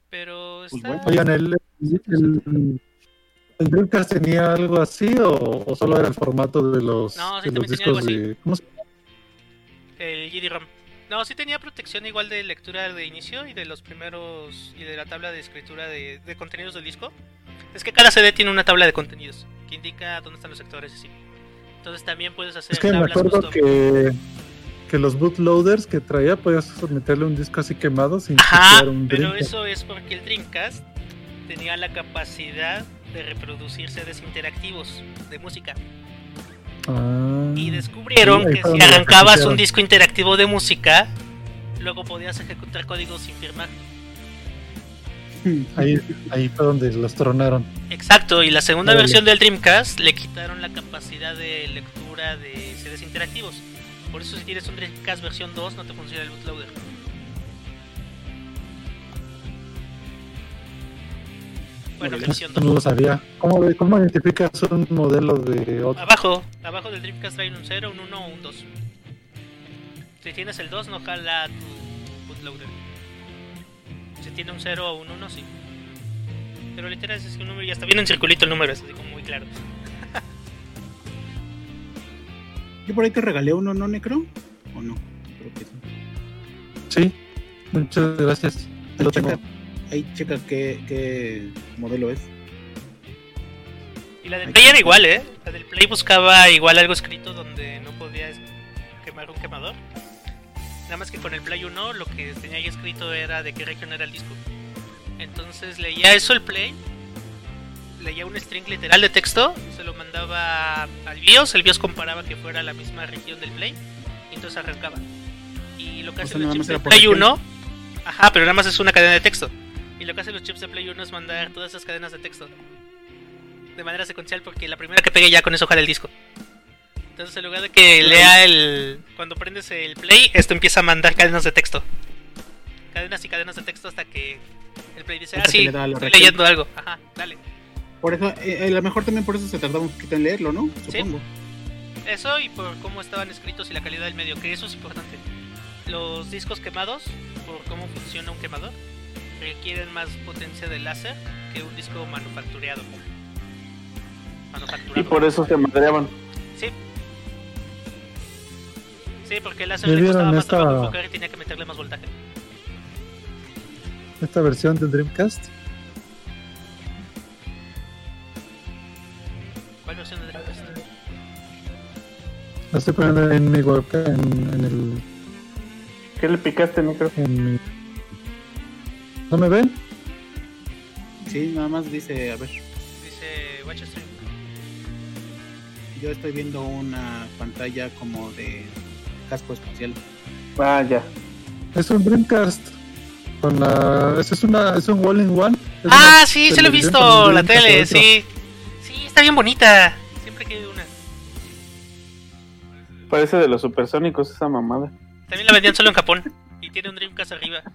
Pero Pues está... bueno. Oigan, ¿el, el, el Dreamcast tenía algo así o, o solo era el formato de los, No, sí de los discos de... ¿Cómo se El GD-ROM. No, sí tenía protección igual de lectura de inicio y de los primeros. y de la tabla de escritura de, de contenidos del disco. Es que cada CD tiene una tabla de contenidos que indica dónde están los sectores y así. Entonces también puedes hacer Es que me acuerdo custom. que, que los bootloaders que traía podías meterle un disco así quemado sin Ajá, un pero Dreamcast. eso es porque el Dreamcast tenía la capacidad de reproducir CDs interactivos de música. Ah. Y descubrieron Sí, que si arrancabas un disco interactivo de música, luego podías ejecutar códigos sin firmar. Ahí, ahí fue donde los tronaron. Exacto, y la segunda versión del Dreamcast le quitaron la capacidad de lectura de CDs interactivos. Por eso si tienes un Dreamcast versión 2 no te funciona el bootloader. Bueno, No 2. lo sabía. ¿Cómo, cómo identificas un modelo de otro? Abajo, abajo del Dreamcast trae un 0, un 1 o un 2. Si tienes el 2 no jala tu bootloader. Si tiene un 0 o un 1 sí. Pero literal es que un número ya está bien en circulito el número, es así como muy claro. Yo por ahí te regalé uno, ¿no, Necro? ¿O no? Creo que sí. Sí, muchas gracias. Lo tengo. Ahí checa qué, qué modelo es. Y la del Ay, Play era igual, ¿eh? La del Play buscaba igual algo escrito donde no podías quemar un quemador. Nada más que con el Play 1 lo que tenía ahí escrito era de qué región era el disco. Entonces leía eso el Play, leía un string literal de texto, se lo mandaba al BIOS, el BIOS comparaba que fuera la misma región del Play, y entonces arrancaba. Y lo que O hacen sea, era por Play región. 1, ajá, pero nada más es una cadena de texto. Y lo que hacen los chips de Play 1 es mandar todas esas cadenas de texto de manera secuencial porque la primera que pegue ya con eso jala el disco. Entonces en lugar de que lea el... Cuando prendes el play, esto empieza a mandar cadenas de texto. Cadenas y cadenas de texto hasta que el play dice, ah Hasta sí, estoy reacción. leyendo algo. Ajá, dale. Por eso, eh, a lo mejor también por eso se tardaba un poquito en leerlo, ¿no? Supongo. Eso y por cómo estaban escritos y la calidad del medio, que eso es importante. Los discos quemados, por cómo funciona un quemador, requieren más potencia de láser que un disco manufacturado. Manufacturado. Y por eso se madreaban. Sí. Sí, porque el láser ¿Ya le costaba más trabajo esta- enfocar y tenía que meterle más voltaje. Esta versión del Dreamcast. ¿Cuál versión de Dreamcast? La estoy poniendo en mi webcam, en, en el. ¿Qué le picaste, Necro? En mi... ¿No me ven? Sí, nada más dice, a ver, Dice Watch Stream. yo estoy viendo una pantalla como de casco espacial. Ah, ya. Es un Dreamcast. Con la. Es, es una, es un Wall in One. Es Ah, sí, se lo he visto, la tele, sí. Sí, está bien bonita. Siempre querido una. Parece de los supersónicos esa mamada. También la vendían solo en Japón. Y tiene un Dreamcast arriba.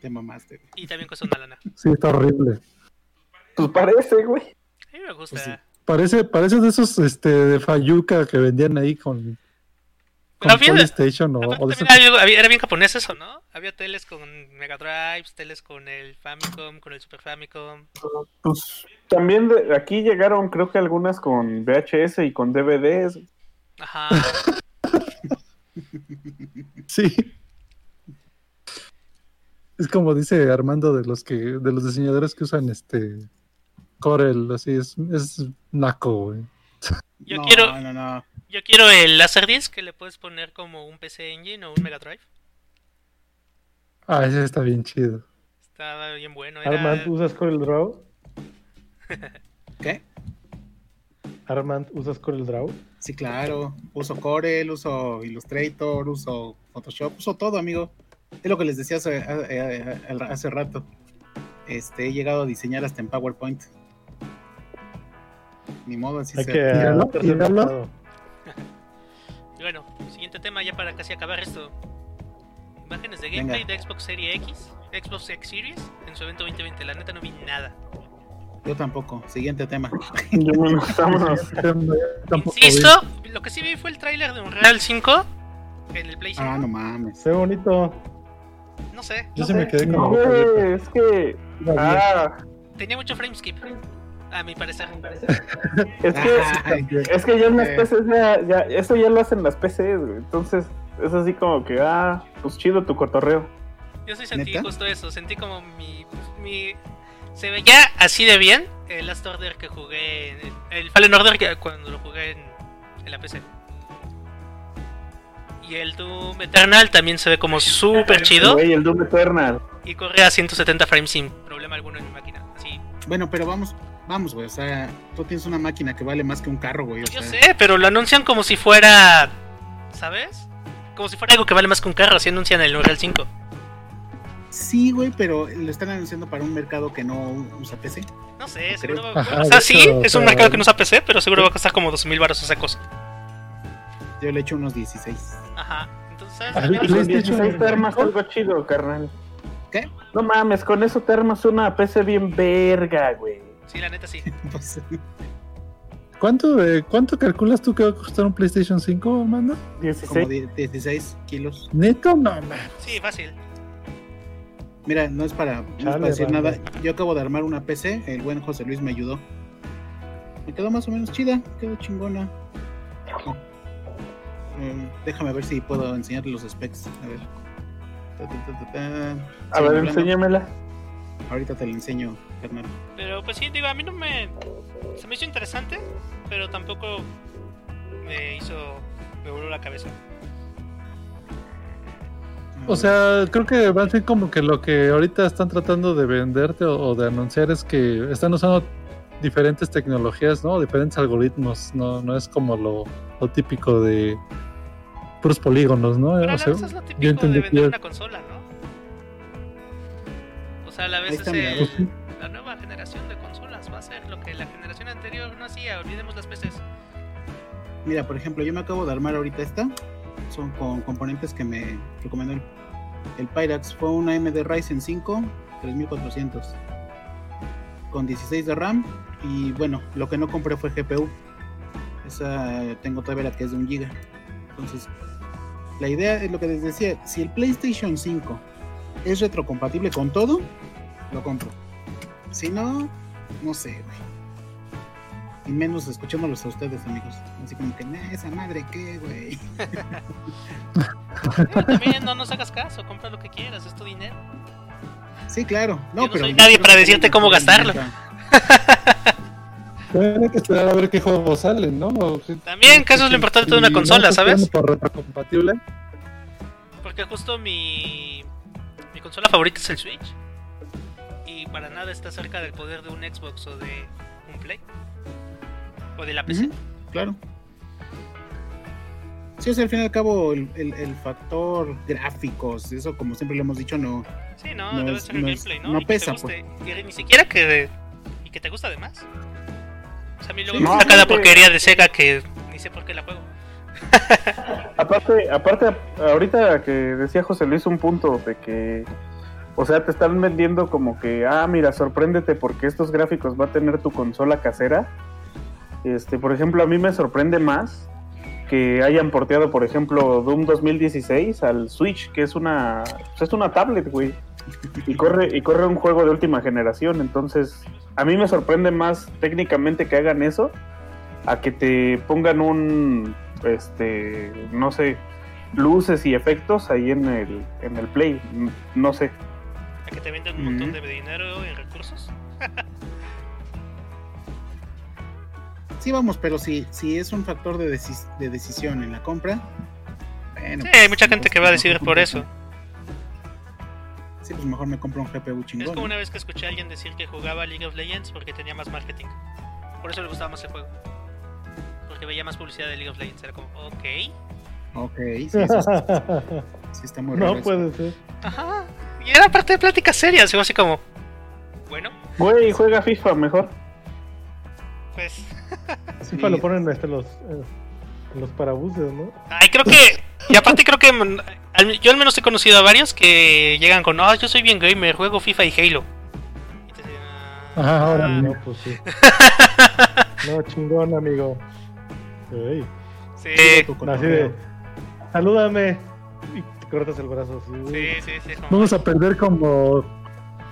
Te mamaste. güey. Y también cuesta una lana. Sí, está horrible. Pues parece, güey. A mí me gusta. Pues sí. Parece, parece de esos este, de Fayuca que vendían ahí con, con había- PlayStation o, Aparte o de había- era bien japonés eso, ¿no? Había teles con Mega Drives, teles con el Famicom, con el Super Famicom. Pues también de- aquí llegaron, creo que algunas con VHS y con DVDs. Ajá. Sí. Es como dice Armando de los que de los diseñadores que usan este Corel, así es es naco, güey. Yo no, quiero- No, no, Yo quiero el Laserdisc que le puedes poner como un PC Engine o un Mega Drive. Ah, ese está bien chido. Estaba bien bueno. Era... Armand, ¿usas Corel Draw? ¿Qué? Armand, ¿usas Corel Draw? Sí, claro. Uso Corel, uso Illustrator, uso Photoshop, uso todo, amigo. Es lo que les decía hace, hace- hace rato. Este, he llegado a diseñar hasta en PowerPoint. Ni modo, así Hay se- que. Y bueno, siguiente tema ya para casi acabar esto. imágenes de gameplay de Xbox Series X, Xbox X Series en su evento 2020. La neta no vi nada. Yo tampoco. Siguiente tema. Insisto, lo que sí vi fue el tráiler de Unreal 5 en el Play 5. Ah, no mames. Se ve bonito. No sé, Yo sí me quedé No, con es que. Ah, tenía mucho frame skip. A mi parecer. es que. Ay, Es que ya en las. PCs ya, ya, eso ya lo hacen las PCs, güey. Entonces, es así como que, ah, pues chido tu cotorreo. Yo sí sentí ¿Neta? justo eso. Sentí como mi, mi. Se veía así de bien el Last Order que jugué. En el, el Fallen Order que cuando lo jugué en, en la PC. Y el Doom Eternal también se ve como súper chido. Güey, el Doom Eternal. Y corre a 170 frames sin problema alguno en mi máquina. Así. Bueno, pero vamos, vamos, güey. O sea, tú tienes una máquina que vale más que un carro, güey. Yo sea, sé, pero lo anuncian como si fuera. ¿Sabes? Como si fuera algo que vale más que un carro. Así anuncian el Unreal 5. Sí, güey, pero lo están anunciando para un mercado que no usa PC. No sé, Creo. seguro va Ajá, O sea, sí, hecho, es un mercado que no usa PC, pero seguro va a costar como 2000 baros esa cosa. Yo le echo unos 16. Ajá. Entonces, 16 te armas algo chido, carnal. ¿Qué? No mames, con eso te armas una PC bien verga, güey. sí, la neta sí. Pues, ¿Cuánto, eh, ¿Cuánto calculas tú que va a costar un PlayStation 5, Amanda? como 16. die- 16 kilos. Neto, no, man. Sí, fácil. Mira, no es para, no es Chale, para decir nada. Yo acabo de armar una PC. El buen José Luis me ayudó. Me quedó más o menos chida. Quedó chingona. Eh, déjame ver si puedo enseñarte los specs. A ver. Ta, ta, ta, ta, ta. A ver, hablando. enséñamela. Ahorita te lo enseño, carnal. Pero pues sí, digo, a mí no me. Se me hizo interesante, pero tampoco me hizo. Me voló la cabeza. O sea, creo que va a ser como que lo que ahorita están tratando de venderte o, o de anunciar es que están usando diferentes tecnologías, ¿no? Diferentes algoritmos, no, no es como lo, lo típico de puros polígonos, ¿no? Pero a O la sea, vez es lo yo típico de entendí vender que una consola, ¿no? O sea, a la vez es mira. el- Pues sí. la nueva generación de consolas va a ser lo que la generación anterior no hacía. Olvidemos las PCs. Mira, por ejemplo, yo me acabo de armar ahorita esta. Son con componentes que me recomendó el, el Pyrax. Fue una AMD Ryzen 5 3400 con 16 de RAM. Y bueno, lo que no compré fue GPU. Esa tengo todavía la que es de 1 GB. Entonces, la idea es lo que les decía: si el PlayStation 5 es retrocompatible con todo, lo compro. Si no, no sé, güey. Y menos escuchándolos a ustedes, amigos. Así como que, "Nah, esa madre, ¿qué, güey? Pero también no nos hagas caso, compra lo que quieras, es tu dinero. Sí, claro. No, Yo no pero soy nadie para decirte cómo gastarlo. nunca- Tiene que esperar a ver qué juegos salen, ¿no? También, que eso es lo importante de una consola, ¿sabes? Por retrocompatible. Porque justo mi, mi consola favorita es el Switch. Y para nada está cerca del poder de un Xbox o de un Play. O de la PC. Claro. Sí, sea, al fin y al cabo, el, el- el factor gráficos, eso como siempre lo hemos dicho, no. Sí, no, No debe es- ser el no es- gameplay, ¿no? no Y que te pesa, guste. Y ni siquiera que. Y que te gusta además. Sea, a mí luego Sí. me No, aparte- porquería de Sega que ni sé por qué la juego. Aparte, aparte, ahorita que decía José Luis un punto de que, o sea, te están vendiendo como que, ah, mira, sorpréndete porque estos gráficos va a tener tu consola casera. Este, por ejemplo, a mí me sorprende más que hayan porteado, por ejemplo, Doom 2016 al Switch, que es una, pues, es una tablet, güey, y corre y corre un juego de última generación. Entonces, a mí me sorprende más técnicamente que hagan eso a que te pongan un este no sé luces y efectos ahí en el en el play no sé A que te venden un montón de dinero y recursos. Sí, vamos, pero si, si es un factor de, decis- de decisión en la compra. Bueno, Sí, pues, hay mucha gente que va a decidir por eso. Sí, pues mejor me compro un GPU Es chingón. como ¿no? una vez que escuché a alguien decir que jugaba League of Legends porque tenía más marketing. Por eso le gustaba más el juego. Porque veía más publicidad de League of Legends. Era como, ok. Ok, sí, sí, sí, sí está muy raro. no eso. puede ser. Ajá. Y era parte de pláticas serias. Y fue así como, bueno, güey juega FIFA mejor pues. Sí. FIFA lo ponen este, los, eh, los parabuses, ¿no? Ay, creo que Y aparte creo que mm, yo al menos he conocido a varios que llegan con, ah, yo soy bien gamer, juego FIFA y Halo. Y te dicen, "Ah, ahora No, pues sí. No, chingón, amigo. Sí, así de, salúdame. Y te cortas el brazo. sí, sí, sí. como- Vamos a perder como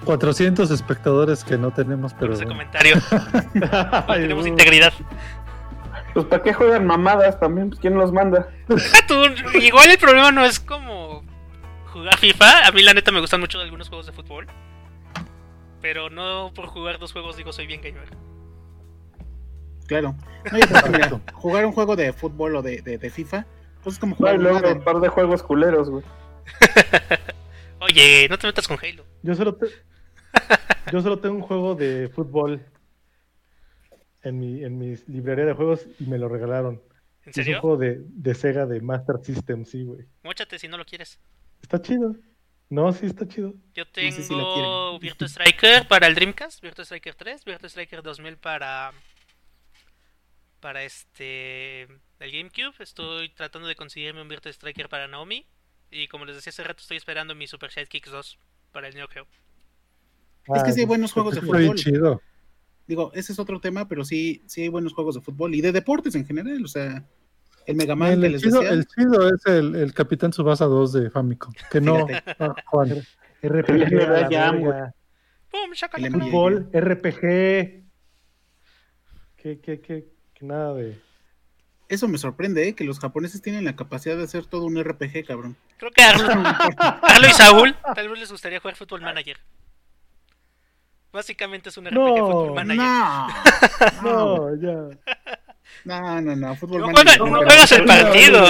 400 espectadores que no tenemos, por pero ese comentario. Ay, Tenemos integridad. Pues ¿para qué juegan mamadas también? Pues ¿quién los manda? Tú, igual el problema no es como jugar FIFA. A mí la neta me gustan mucho algunos juegos de fútbol. Pero no por jugar dos juegos digo soy bien gamer. Claro. No, jugar un juego de fútbol o de, de, de FIFA, pues es como No, jugar y luego un par de juegos culeros, güey. Oye, no te metas con Halo. Yo solo, te- yo solo tengo un juego de fútbol en mi, en mi librería de juegos y me lo regalaron. ¿En Es un serio? juego de, de Sega de Master System, sí, güey. Móchate si no lo quieres. Está chido. No, sí está chido. Yo No tengo sé si lo quieren. Virtua Striker para el Dreamcast, Virtua Striker 3, Virtua Striker 2000 para para este el GameCube. Estoy tratando de conseguirme un Virtua Striker para Naomi y como les decía hace rato estoy esperando mi Super Sidekicks 2 para el Neo Geo. Es que sí hay Ah, buenos juegos de fútbol. chido. Digo, ese es otro tema, pero sí, sí hay buenos juegos de fútbol y de deportes en general. O sea, el Mega Man que El les chido, decía. el chido es el, el Capitán Subasa 2 de Famicom. Que no, Juan. RPG, Le a la da Jam, verga. ¡Pum! El. Fútbol, RPG. Que, que, que, que nada de. Eso me sorprende, ¿eh? que los japoneses tienen la capacidad de hacer todo un RPG, cabrón. Creo que a Arlo, Arlo y Saúl tal vez les gustaría jugar Football Manager. Básicamente es un RPG No, Football Manager. No, No, ya. no, no, no, fútbol No manager, juega- no no. juegas el partido.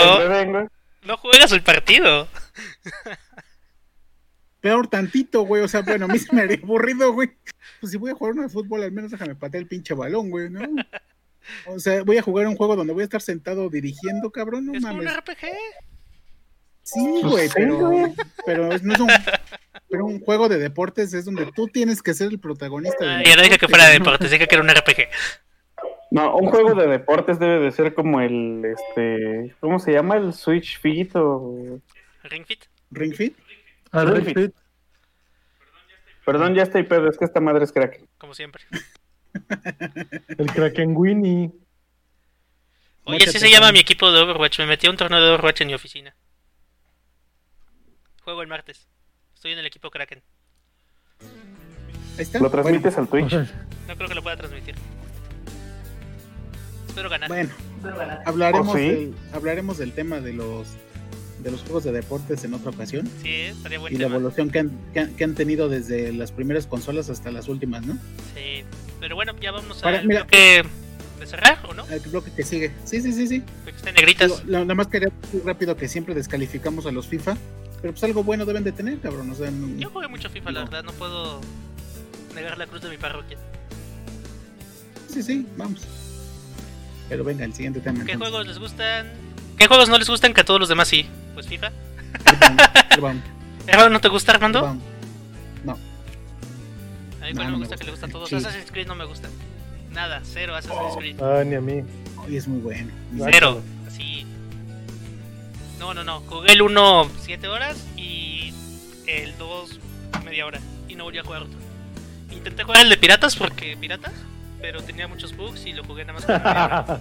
Güey. No juegas el partido. Peor tantito, güey. O sea, bueno, a mí se me haría aburrido, güey. Pues si voy a jugar uno de fútbol, al menos déjame patear el pinche balón, güey, ¿no? O sea, voy a jugar un juego donde voy a estar sentado dirigiendo, cabrón, no es un. RPG. Sí, güey, Sí, pero, güey. pero no es un, pero un juego de deportes es donde tú tienes que ser el protagonista. Ah, del ya no dije que fuera de deporte, deportes, dije que era un RPG. No, un juego de deportes debe de ser como el, este, ¿cómo se llama? El Switch Fit o... Ring Fit. Ring Fit. Ah, Ring Ring Fit. Fit. Perdón, ya estoy pedo, es que esta madre es crack. Como siempre. El Kraken Winnie. Oye, Móchate, así se llama mi equipo de Overwatch. Me metí a un torneo de Overwatch en mi oficina. Juego el martes. Estoy en el equipo Kraken. Ahí está. ¿Lo transmites al Twitch? No creo que lo pueda transmitir. Espero ganar. Bueno, bueno, hablaremos, ¿Oh, sí? del, hablaremos del tema de los de los juegos de deportes en otra ocasión Sí, estaría buen y la tema. evolución que han, que, han, que han tenido desde las primeras consolas hasta las últimas, ¿no? Sí. Pero bueno, ya vámonos Para- al mira. bloque de cerrar, ¿o no? El bloque que sigue. Sí, sí, sí, sí. Porque está en negritas. La- nada más quería decir rápido que siempre descalificamos a los FIFA, pero pues algo bueno deben de tener, cabrón. O sea, no- Yo jugué mucho FIFA, la No. verdad. No puedo negar la cruz de mi parroquia. sí, sí, vamos. Pero venga, el siguiente tema. ¿Qué entonces. juegos les gustan? ¿Qué juegos no les gustan que a todos los demás sí? Pues FIFA. Vamos, ¿Error no te gusta, Armando? vamos. A mí No, igual no me me gusta que le gusta. gustan todos. Sí. Assassin's Creed no me gusta. Nada, cero Assassin's Creed. Ah, ni a mí. Hoy es muy bueno. Cero. No, no, no. Jugué el 1 7 horas y el 2 media hora. Y no volví a jugar otro. Intenté jugar el de piratas porque piratas, pero tenía muchos bugs y lo jugué nada más.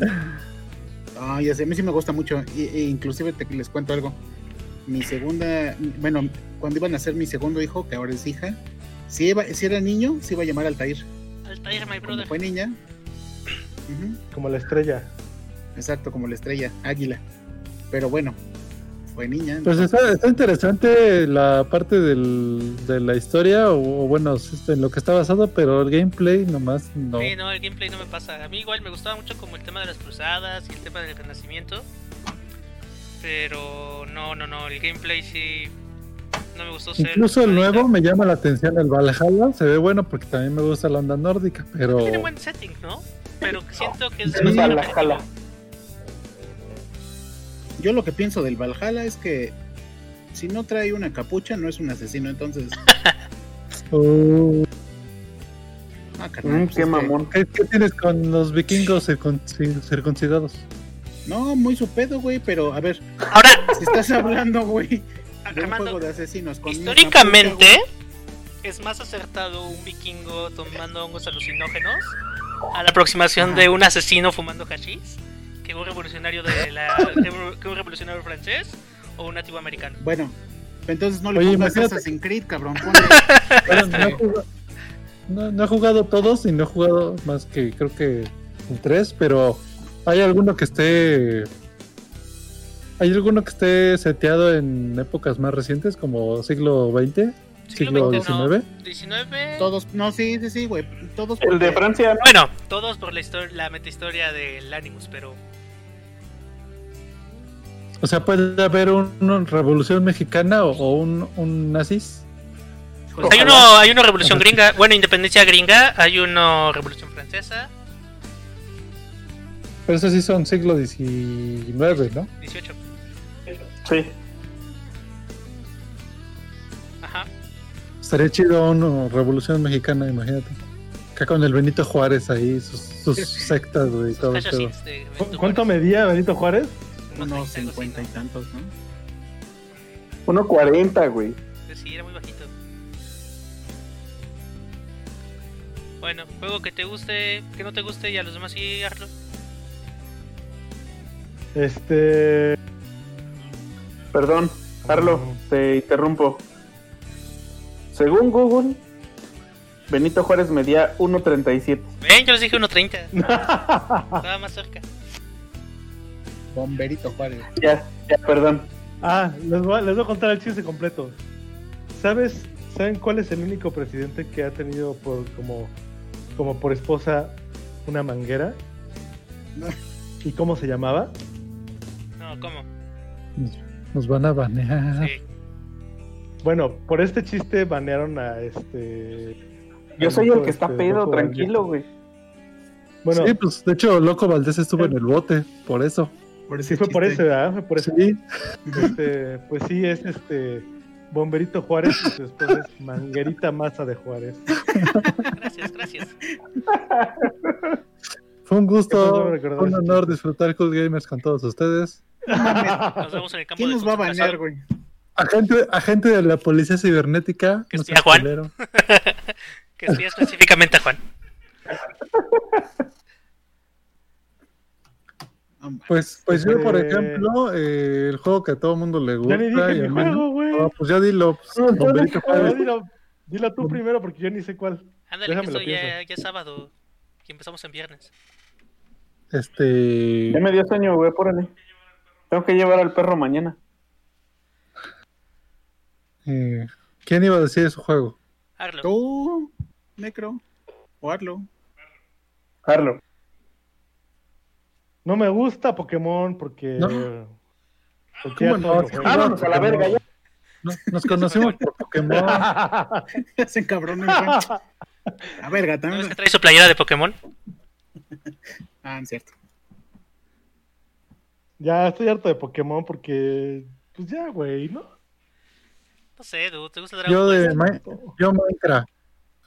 Ah, ya sé, a mí sí me gusta mucho. Y, e inclusive te, les cuento algo. Mi segunda, bueno, cuando iban a ser mi segundo hijo, que ahora es hija, si, iba, si era niño, se iba a llamar Altair. Altair, my Cuando brother. fue niña, Como la estrella. exacto, como la estrella, águila. Pero bueno, fue niña. Pues está, está interesante la parte del, de la historia, o, o bueno, este, en lo que está basado, pero el gameplay nomás no. Sí, no, el gameplay no me pasa. A mí igual me gustaba mucho como el tema de las cruzadas y el tema del renacimiento. Pero no, no, no, el gameplay sí no me gustó ser. Incluso el nuevo me llama la atención, el Valhalla, se ve bueno porque también me gusta la onda nórdica, pero Tiene buen setting, ¿no? Pero siento que es Sí, jala. Yo lo que pienso del Valhalla es que si no trae una capucha, no es un asesino. Entonces, ah, carnal, Mm, pues qué es que- mamón. ¿qué, qué tienes con los vikingos circun- cir- circuncidados? No, muy su pedo, güey, pero a ver, Ahora, si estás hablando, güey, de un Armando, juego de asesinos con históricamente es más acertado un vikingo tomando hongos alucinógenos a la aproximación de un asesino fumando hashish que un revolucionario de la que un revolucionario francés o un nativo americano. Bueno, entonces no le Oye, pongas imagínate- Assassin's Creed, cabrón. no, he jugado, no- no he jugado todos y no he jugado más que creo que el 3, pero hay alguno que esté. ¿Hay alguno que esté seteado en épocas más recientes, como siglo XX, siglo XX, no. XIX? 19. Todos, no, sí, sí, sí, güey. Todos El de Francia, ¿no? Bueno, todos por la historia, la metahistoria del Animus, pero O sea, puede haber un- una revolución mexicana o, o un, un nazis. pues hay uno, hay uno revolución gringa, bueno, independencia gringa, hay uno revolución francesa, Pero esos sí son siglo XIX, ¿no? 18. Sí. Ajá. Estaría chido una revolución mexicana, imagínate. Acá con el Benito Juárez ahí, sus, sus sectas, güey, y todo el pedo. Hashashins de ¿Cu- Benito ¿Cuánto medía Benito Juárez? Unos 30, algo así, 50 y tantos, ¿no? 1.40, güey. Pues Sí, era muy bajito. Bueno, juego que te guste, que no te guste y a los demás sí, Arlo. Este. Perdón, Carlos, te interrumpo. Según Google, Benito Juárez medía 1.37. Ven, yo les dije 1.30. Estaba más cerca. Bomberito Juárez. Ya, ya, perdón. ah, les voy, a, les voy a contar el chiste completo. ¿Sabes? ¿Saben cuál es el único presidente que ha tenido por como, como por esposa una manguera? No. ¿Y cómo se llamaba? No, ¿cómo? Nos van a banear. Sí. Bueno, por este chiste banearon a este. Yo soy el que está este, pedo, tranquilo, güey. Bueno, Sí, pues de hecho, Loco Valdés estuvo en el bote, por eso. Por sí fue por eso, ¿verdad? Fue por eso. Sí, Este, pues sí, es este. Bomberito Juárez y su esposa es Manguerita Maza de Juárez. Gracias, gracias. fue un gusto, un ese honor disfrutar Cool Gamers con todos ustedes. Nos vemos en el campo ¿Quién de nos va a banear, güey? Agente, agente de la policía cibernética. Que no espía Juan. Que espía específicamente a Juan. Pues, pues yo, por Este- ejemplo, eh, el juego que a todo mundo le gusta. Ya ni dije y mi juego, güey. Ah, pues ya dilo. pues, No, no, dilo, dilo tú primero porque yo ni sé cuál. Ándale, que Déjame esto ya, es sábado. Y empezamos en viernes. Este. Ya me dio sueño, güey, apúrale. Tengo que llevar al perro mañana. eh, ¿Quién iba a decir su juego? Arlo. Tú, Necro, o Arlo. Carlos. No me gusta Pokémon porque. No. porque ¿Cómo no? Vámonos a la verga ya. No- nos conocimos por Pokémon. Ya se encabronó el Juan. A verga, ¿No también. que trae su playera de Pokémon? Ah, cierto. ya estoy harto de Pokémon porque. Pues ya, güey, ¿no? No sé, dude, ¿te gusta Dragon Yo de Mi- yo Minecraft.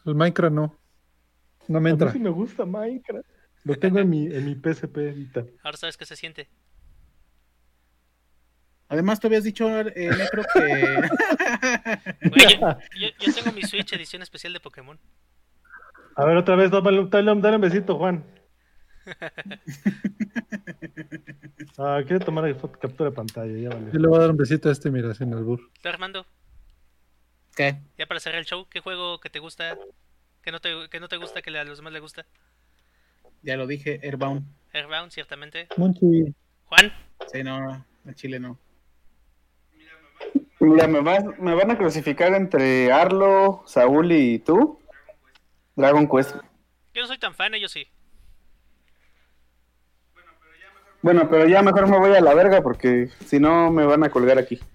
El Minecraft no. No me A mí entra. sí me gusta Minecraft. Lo tengo en mi, en mi PSP ahorita. Ahora sabes qué se siente. Además, tú habías dicho, eh, Necro, que. Güey, yo, yo- yo tengo mi Switch edición especial de Pokémon. A ver, otra vez, dale, dale, dale un besito, Juan. Ah, quiere tomar el foto, captura de pantalla, ya vale. Yo le voy a dar un besito a este, mira, sin albur. ¿Tú, Armando? ¿Qué? Ya para cerrar el show, ¿qué juego que te gusta? ¿Que no te, que no te gusta, que a los demás le gusta? Ya lo dije, Airbound. Airbound, ciertamente. Monchi. Juan, Sí, no, en Chile no. Mira, me, vas- me van a crucificar entre Arlo, Saúl y tú. Dragon Quest. yo no soy tan fan, ellos sí. Bueno, pero ya mejor me voy a la verga porque si no me van a colgar aquí.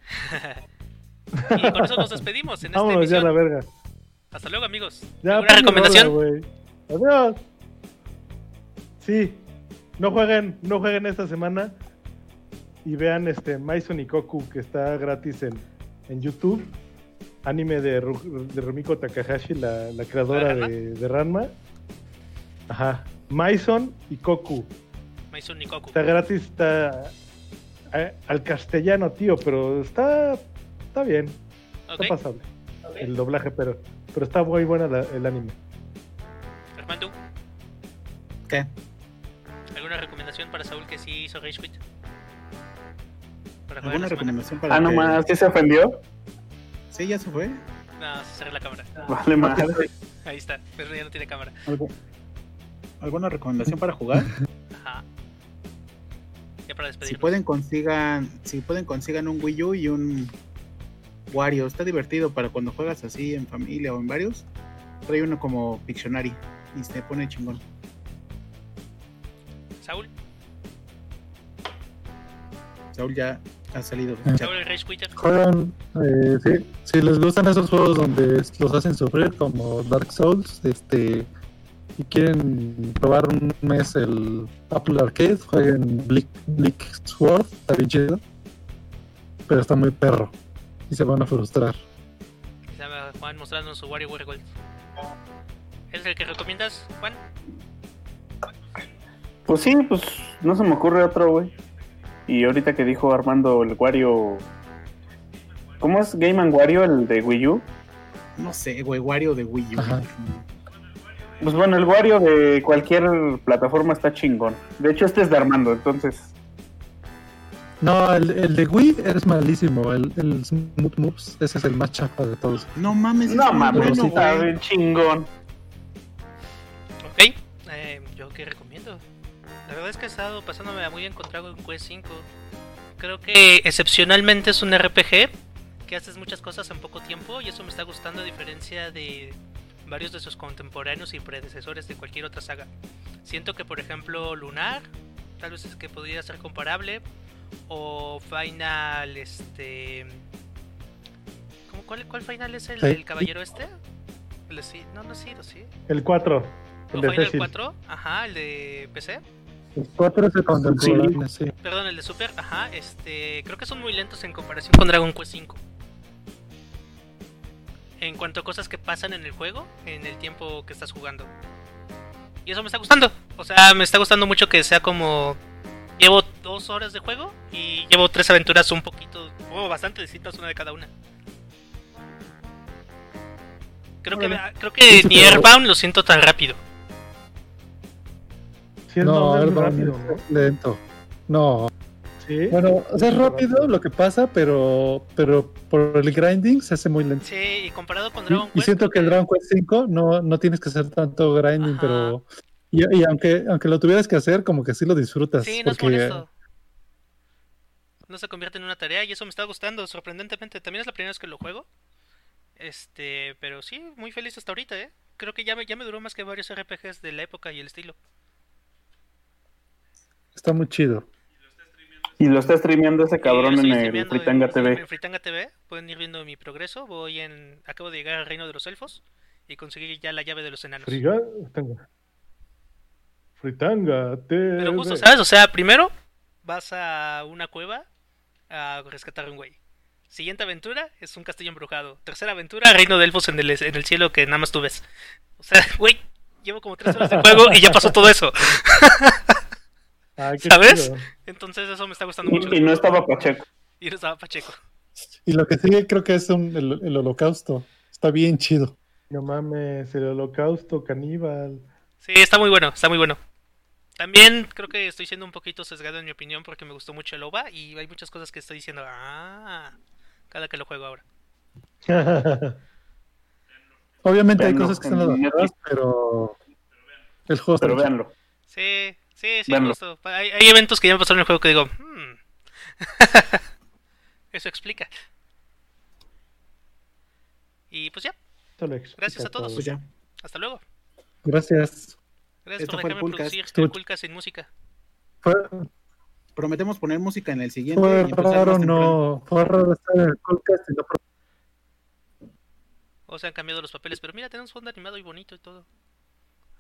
Y con eso nos despedimos en esta Vámonos ya a la emisión. verga. Hasta luego, amigos. Ya, ¿Alguna ponle recomendación? rola. Adiós. Sí, no jueguen, no jueguen esta semana y vean este Maison y Koku que está gratis en, en YouTube. Anime de, Ru- de Rumiko Takahashi, la, la creadora ¿De Ranma? de, de Ranma. Ajá. Maison y Koku. Maison Nikoku. Está gratis, está eh, al castellano, tío, pero está, está bien, está pasable. El doblaje, pero, pero está muy buena la- el anime. Armando, ¿Qué? ¿Alguna recomendación para Saúl que sí hizo Rage Quit? Para jugar ¿Alguna recomendación para Ah, no más, ¿sí se ofendió? Sí, ya se fue. No, se cerró la cámara. Vale, más. Ahí está, pero ya no tiene cámara. ¿Algo- ¿Alguna recomendación para jugar? Ajá. Ya para si despedirnos. pueden consigan, si pueden consigan un Wii U y un Wario, está divertido para cuando juegas así en familia o en varios. Trae uno como Pictionary y se pone chingón. Saúl, Saúl ya ha salido chat. Saúl el Rage Quitter. Juegan, eh, sí, si les gustan esos juegos donde los hacen sufrir como Dark Souls, este y quieren probar un mes el Apple Arcade, jueguen Bleak, Bleak Sword, está bien chido, pero está muy perro y se van a frustrar. Juan mostrándonos su WarioWare Gold. ¿Es el que recomiendas, Juan? Pues sí, pues no se me ocurre otro, güey. Y ahorita que dijo Armando el Wario. ¿Cómo es Game and Wario, el de Wii U? No sé, güey, Wario de Wii U. Ajá. Pues bueno, el Wario de cualquier plataforma está chingón. De hecho, este es de Armando, entonces. No, el, el de Wii es malísimo, el, el Smooth Moves, ese es el más chafa de todos. No mames, No mames, bueno, está bien chingón. Ok, eh. La verdad es que he estado pasándome muy bien con Dragon Quest 5. Creo que excepcionalmente es un RPG que haces muchas cosas en poco tiempo y eso me está gustando a diferencia de varios de sus contemporáneos y predecesores de cualquier otra saga. Siento que por ejemplo Lunar, tal vez es que podría ser comparable, o Final, este... ¿cómo, cuál, ¿Cuál Final es el, Sí. el caballero este? El de no, no es Sid, ¿o sí? El 4. ¿O El de Final Cecil. 4? Ajá, el de PC. 4 es el contemporáneo, sí. Perdón, el de Super, ajá, este, creo que son muy lentos en comparación con Dragon Quest 5. En cuanto a cosas que pasan en el juego, en el tiempo que estás jugando. Y eso me está gustando. O sea, me está gustando mucho que sea como... Llevo dos horas de juego y llevo tres aventuras un poquito, o bastante distintas una de cada una. Creo que, creo que Sí, ni pero- Airbound lo siento tan rápido. No, es es lento. No, Sí. bueno, o sea, es rápido lo que pasa, pero, pero por el grinding se hace muy lento. Sí, y comparado con Y, Dragon y Quest... siento creo que el Dragon Quest 5 no, no tienes que hacer tanto grinding, Ajá. pero... Y, y aunque, aunque lo tuvieras que hacer, como que sí lo disfrutas. Sí, no es porque molesto. No se convierte en una tarea y eso me está gustando, sorprendentemente. También es la primera vez que lo juego. Este, pero sí, muy feliz hasta ahorita, ¿eh? Creo que ya me, ya me duró más que varios RPGs de la época y el estilo. Está muy chido. Y lo está streameando ese cabrón en el Fritanga TV. En Fritanga TV, pueden ir viendo mi progreso. Voy en. Acabo de llegar al reino de los elfos y conseguí ya la llave de los enanos. Fritanga. Fritanga. Pero justo, TV. ¿sabes? O sea, primero vas a una cueva a rescatar a un güey. Siguiente aventura es un castillo embrujado. Tercera aventura, reino de elfos en el, en el cielo que nada más tú ves. O sea, güey, llevo como tres horas de juego y ya pasó todo eso. Ah, ¿sabes? chido. Entonces eso me está gustando mucho. Y, no estaba Pacheco. Y no estaba Pacheco. Y lo que sigue creo que es un, el, el holocausto. Está bien chido. No mames, el holocausto caníbal. Sí, está muy bueno, está muy bueno. También creo que estoy siendo un poquito sesgado en mi opinión porque me gustó mucho el OVA y hay muchas cosas que estoy diciendo, ah, cada que lo juego ahora. Obviamente hay cosas que están adaptadas, pero el juego está Pero véanlo. Sí, sí, sí, justo. Hay, hay eventos que ya me pasaron en el juego que digo, hmm. Eso explica. Y pues ya, Gracias a todos. todo. Pues hasta luego. Gracias. Gracias Esto por dejarme producir el Coolcast sin música. Fue, Prometemos poner música en el siguiente. fue raro, no. Fue raro estar en el podcast y no O se han cambiado los papeles, pero mira, tenemos un fondo animado y bonito y todo.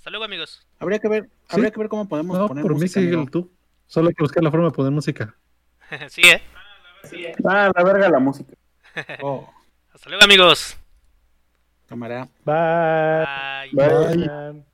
Hasta luego, amigos. Habría que ver, Sí. habría que ver cómo podemos No, poner por mí música. sigue amigo. tú. Solo hay que buscar la forma de poner música. sí, eh. Ah, la verga la música. Oh, Hasta luego, amigos. cámara. Bye. Bye. Bye. Bye.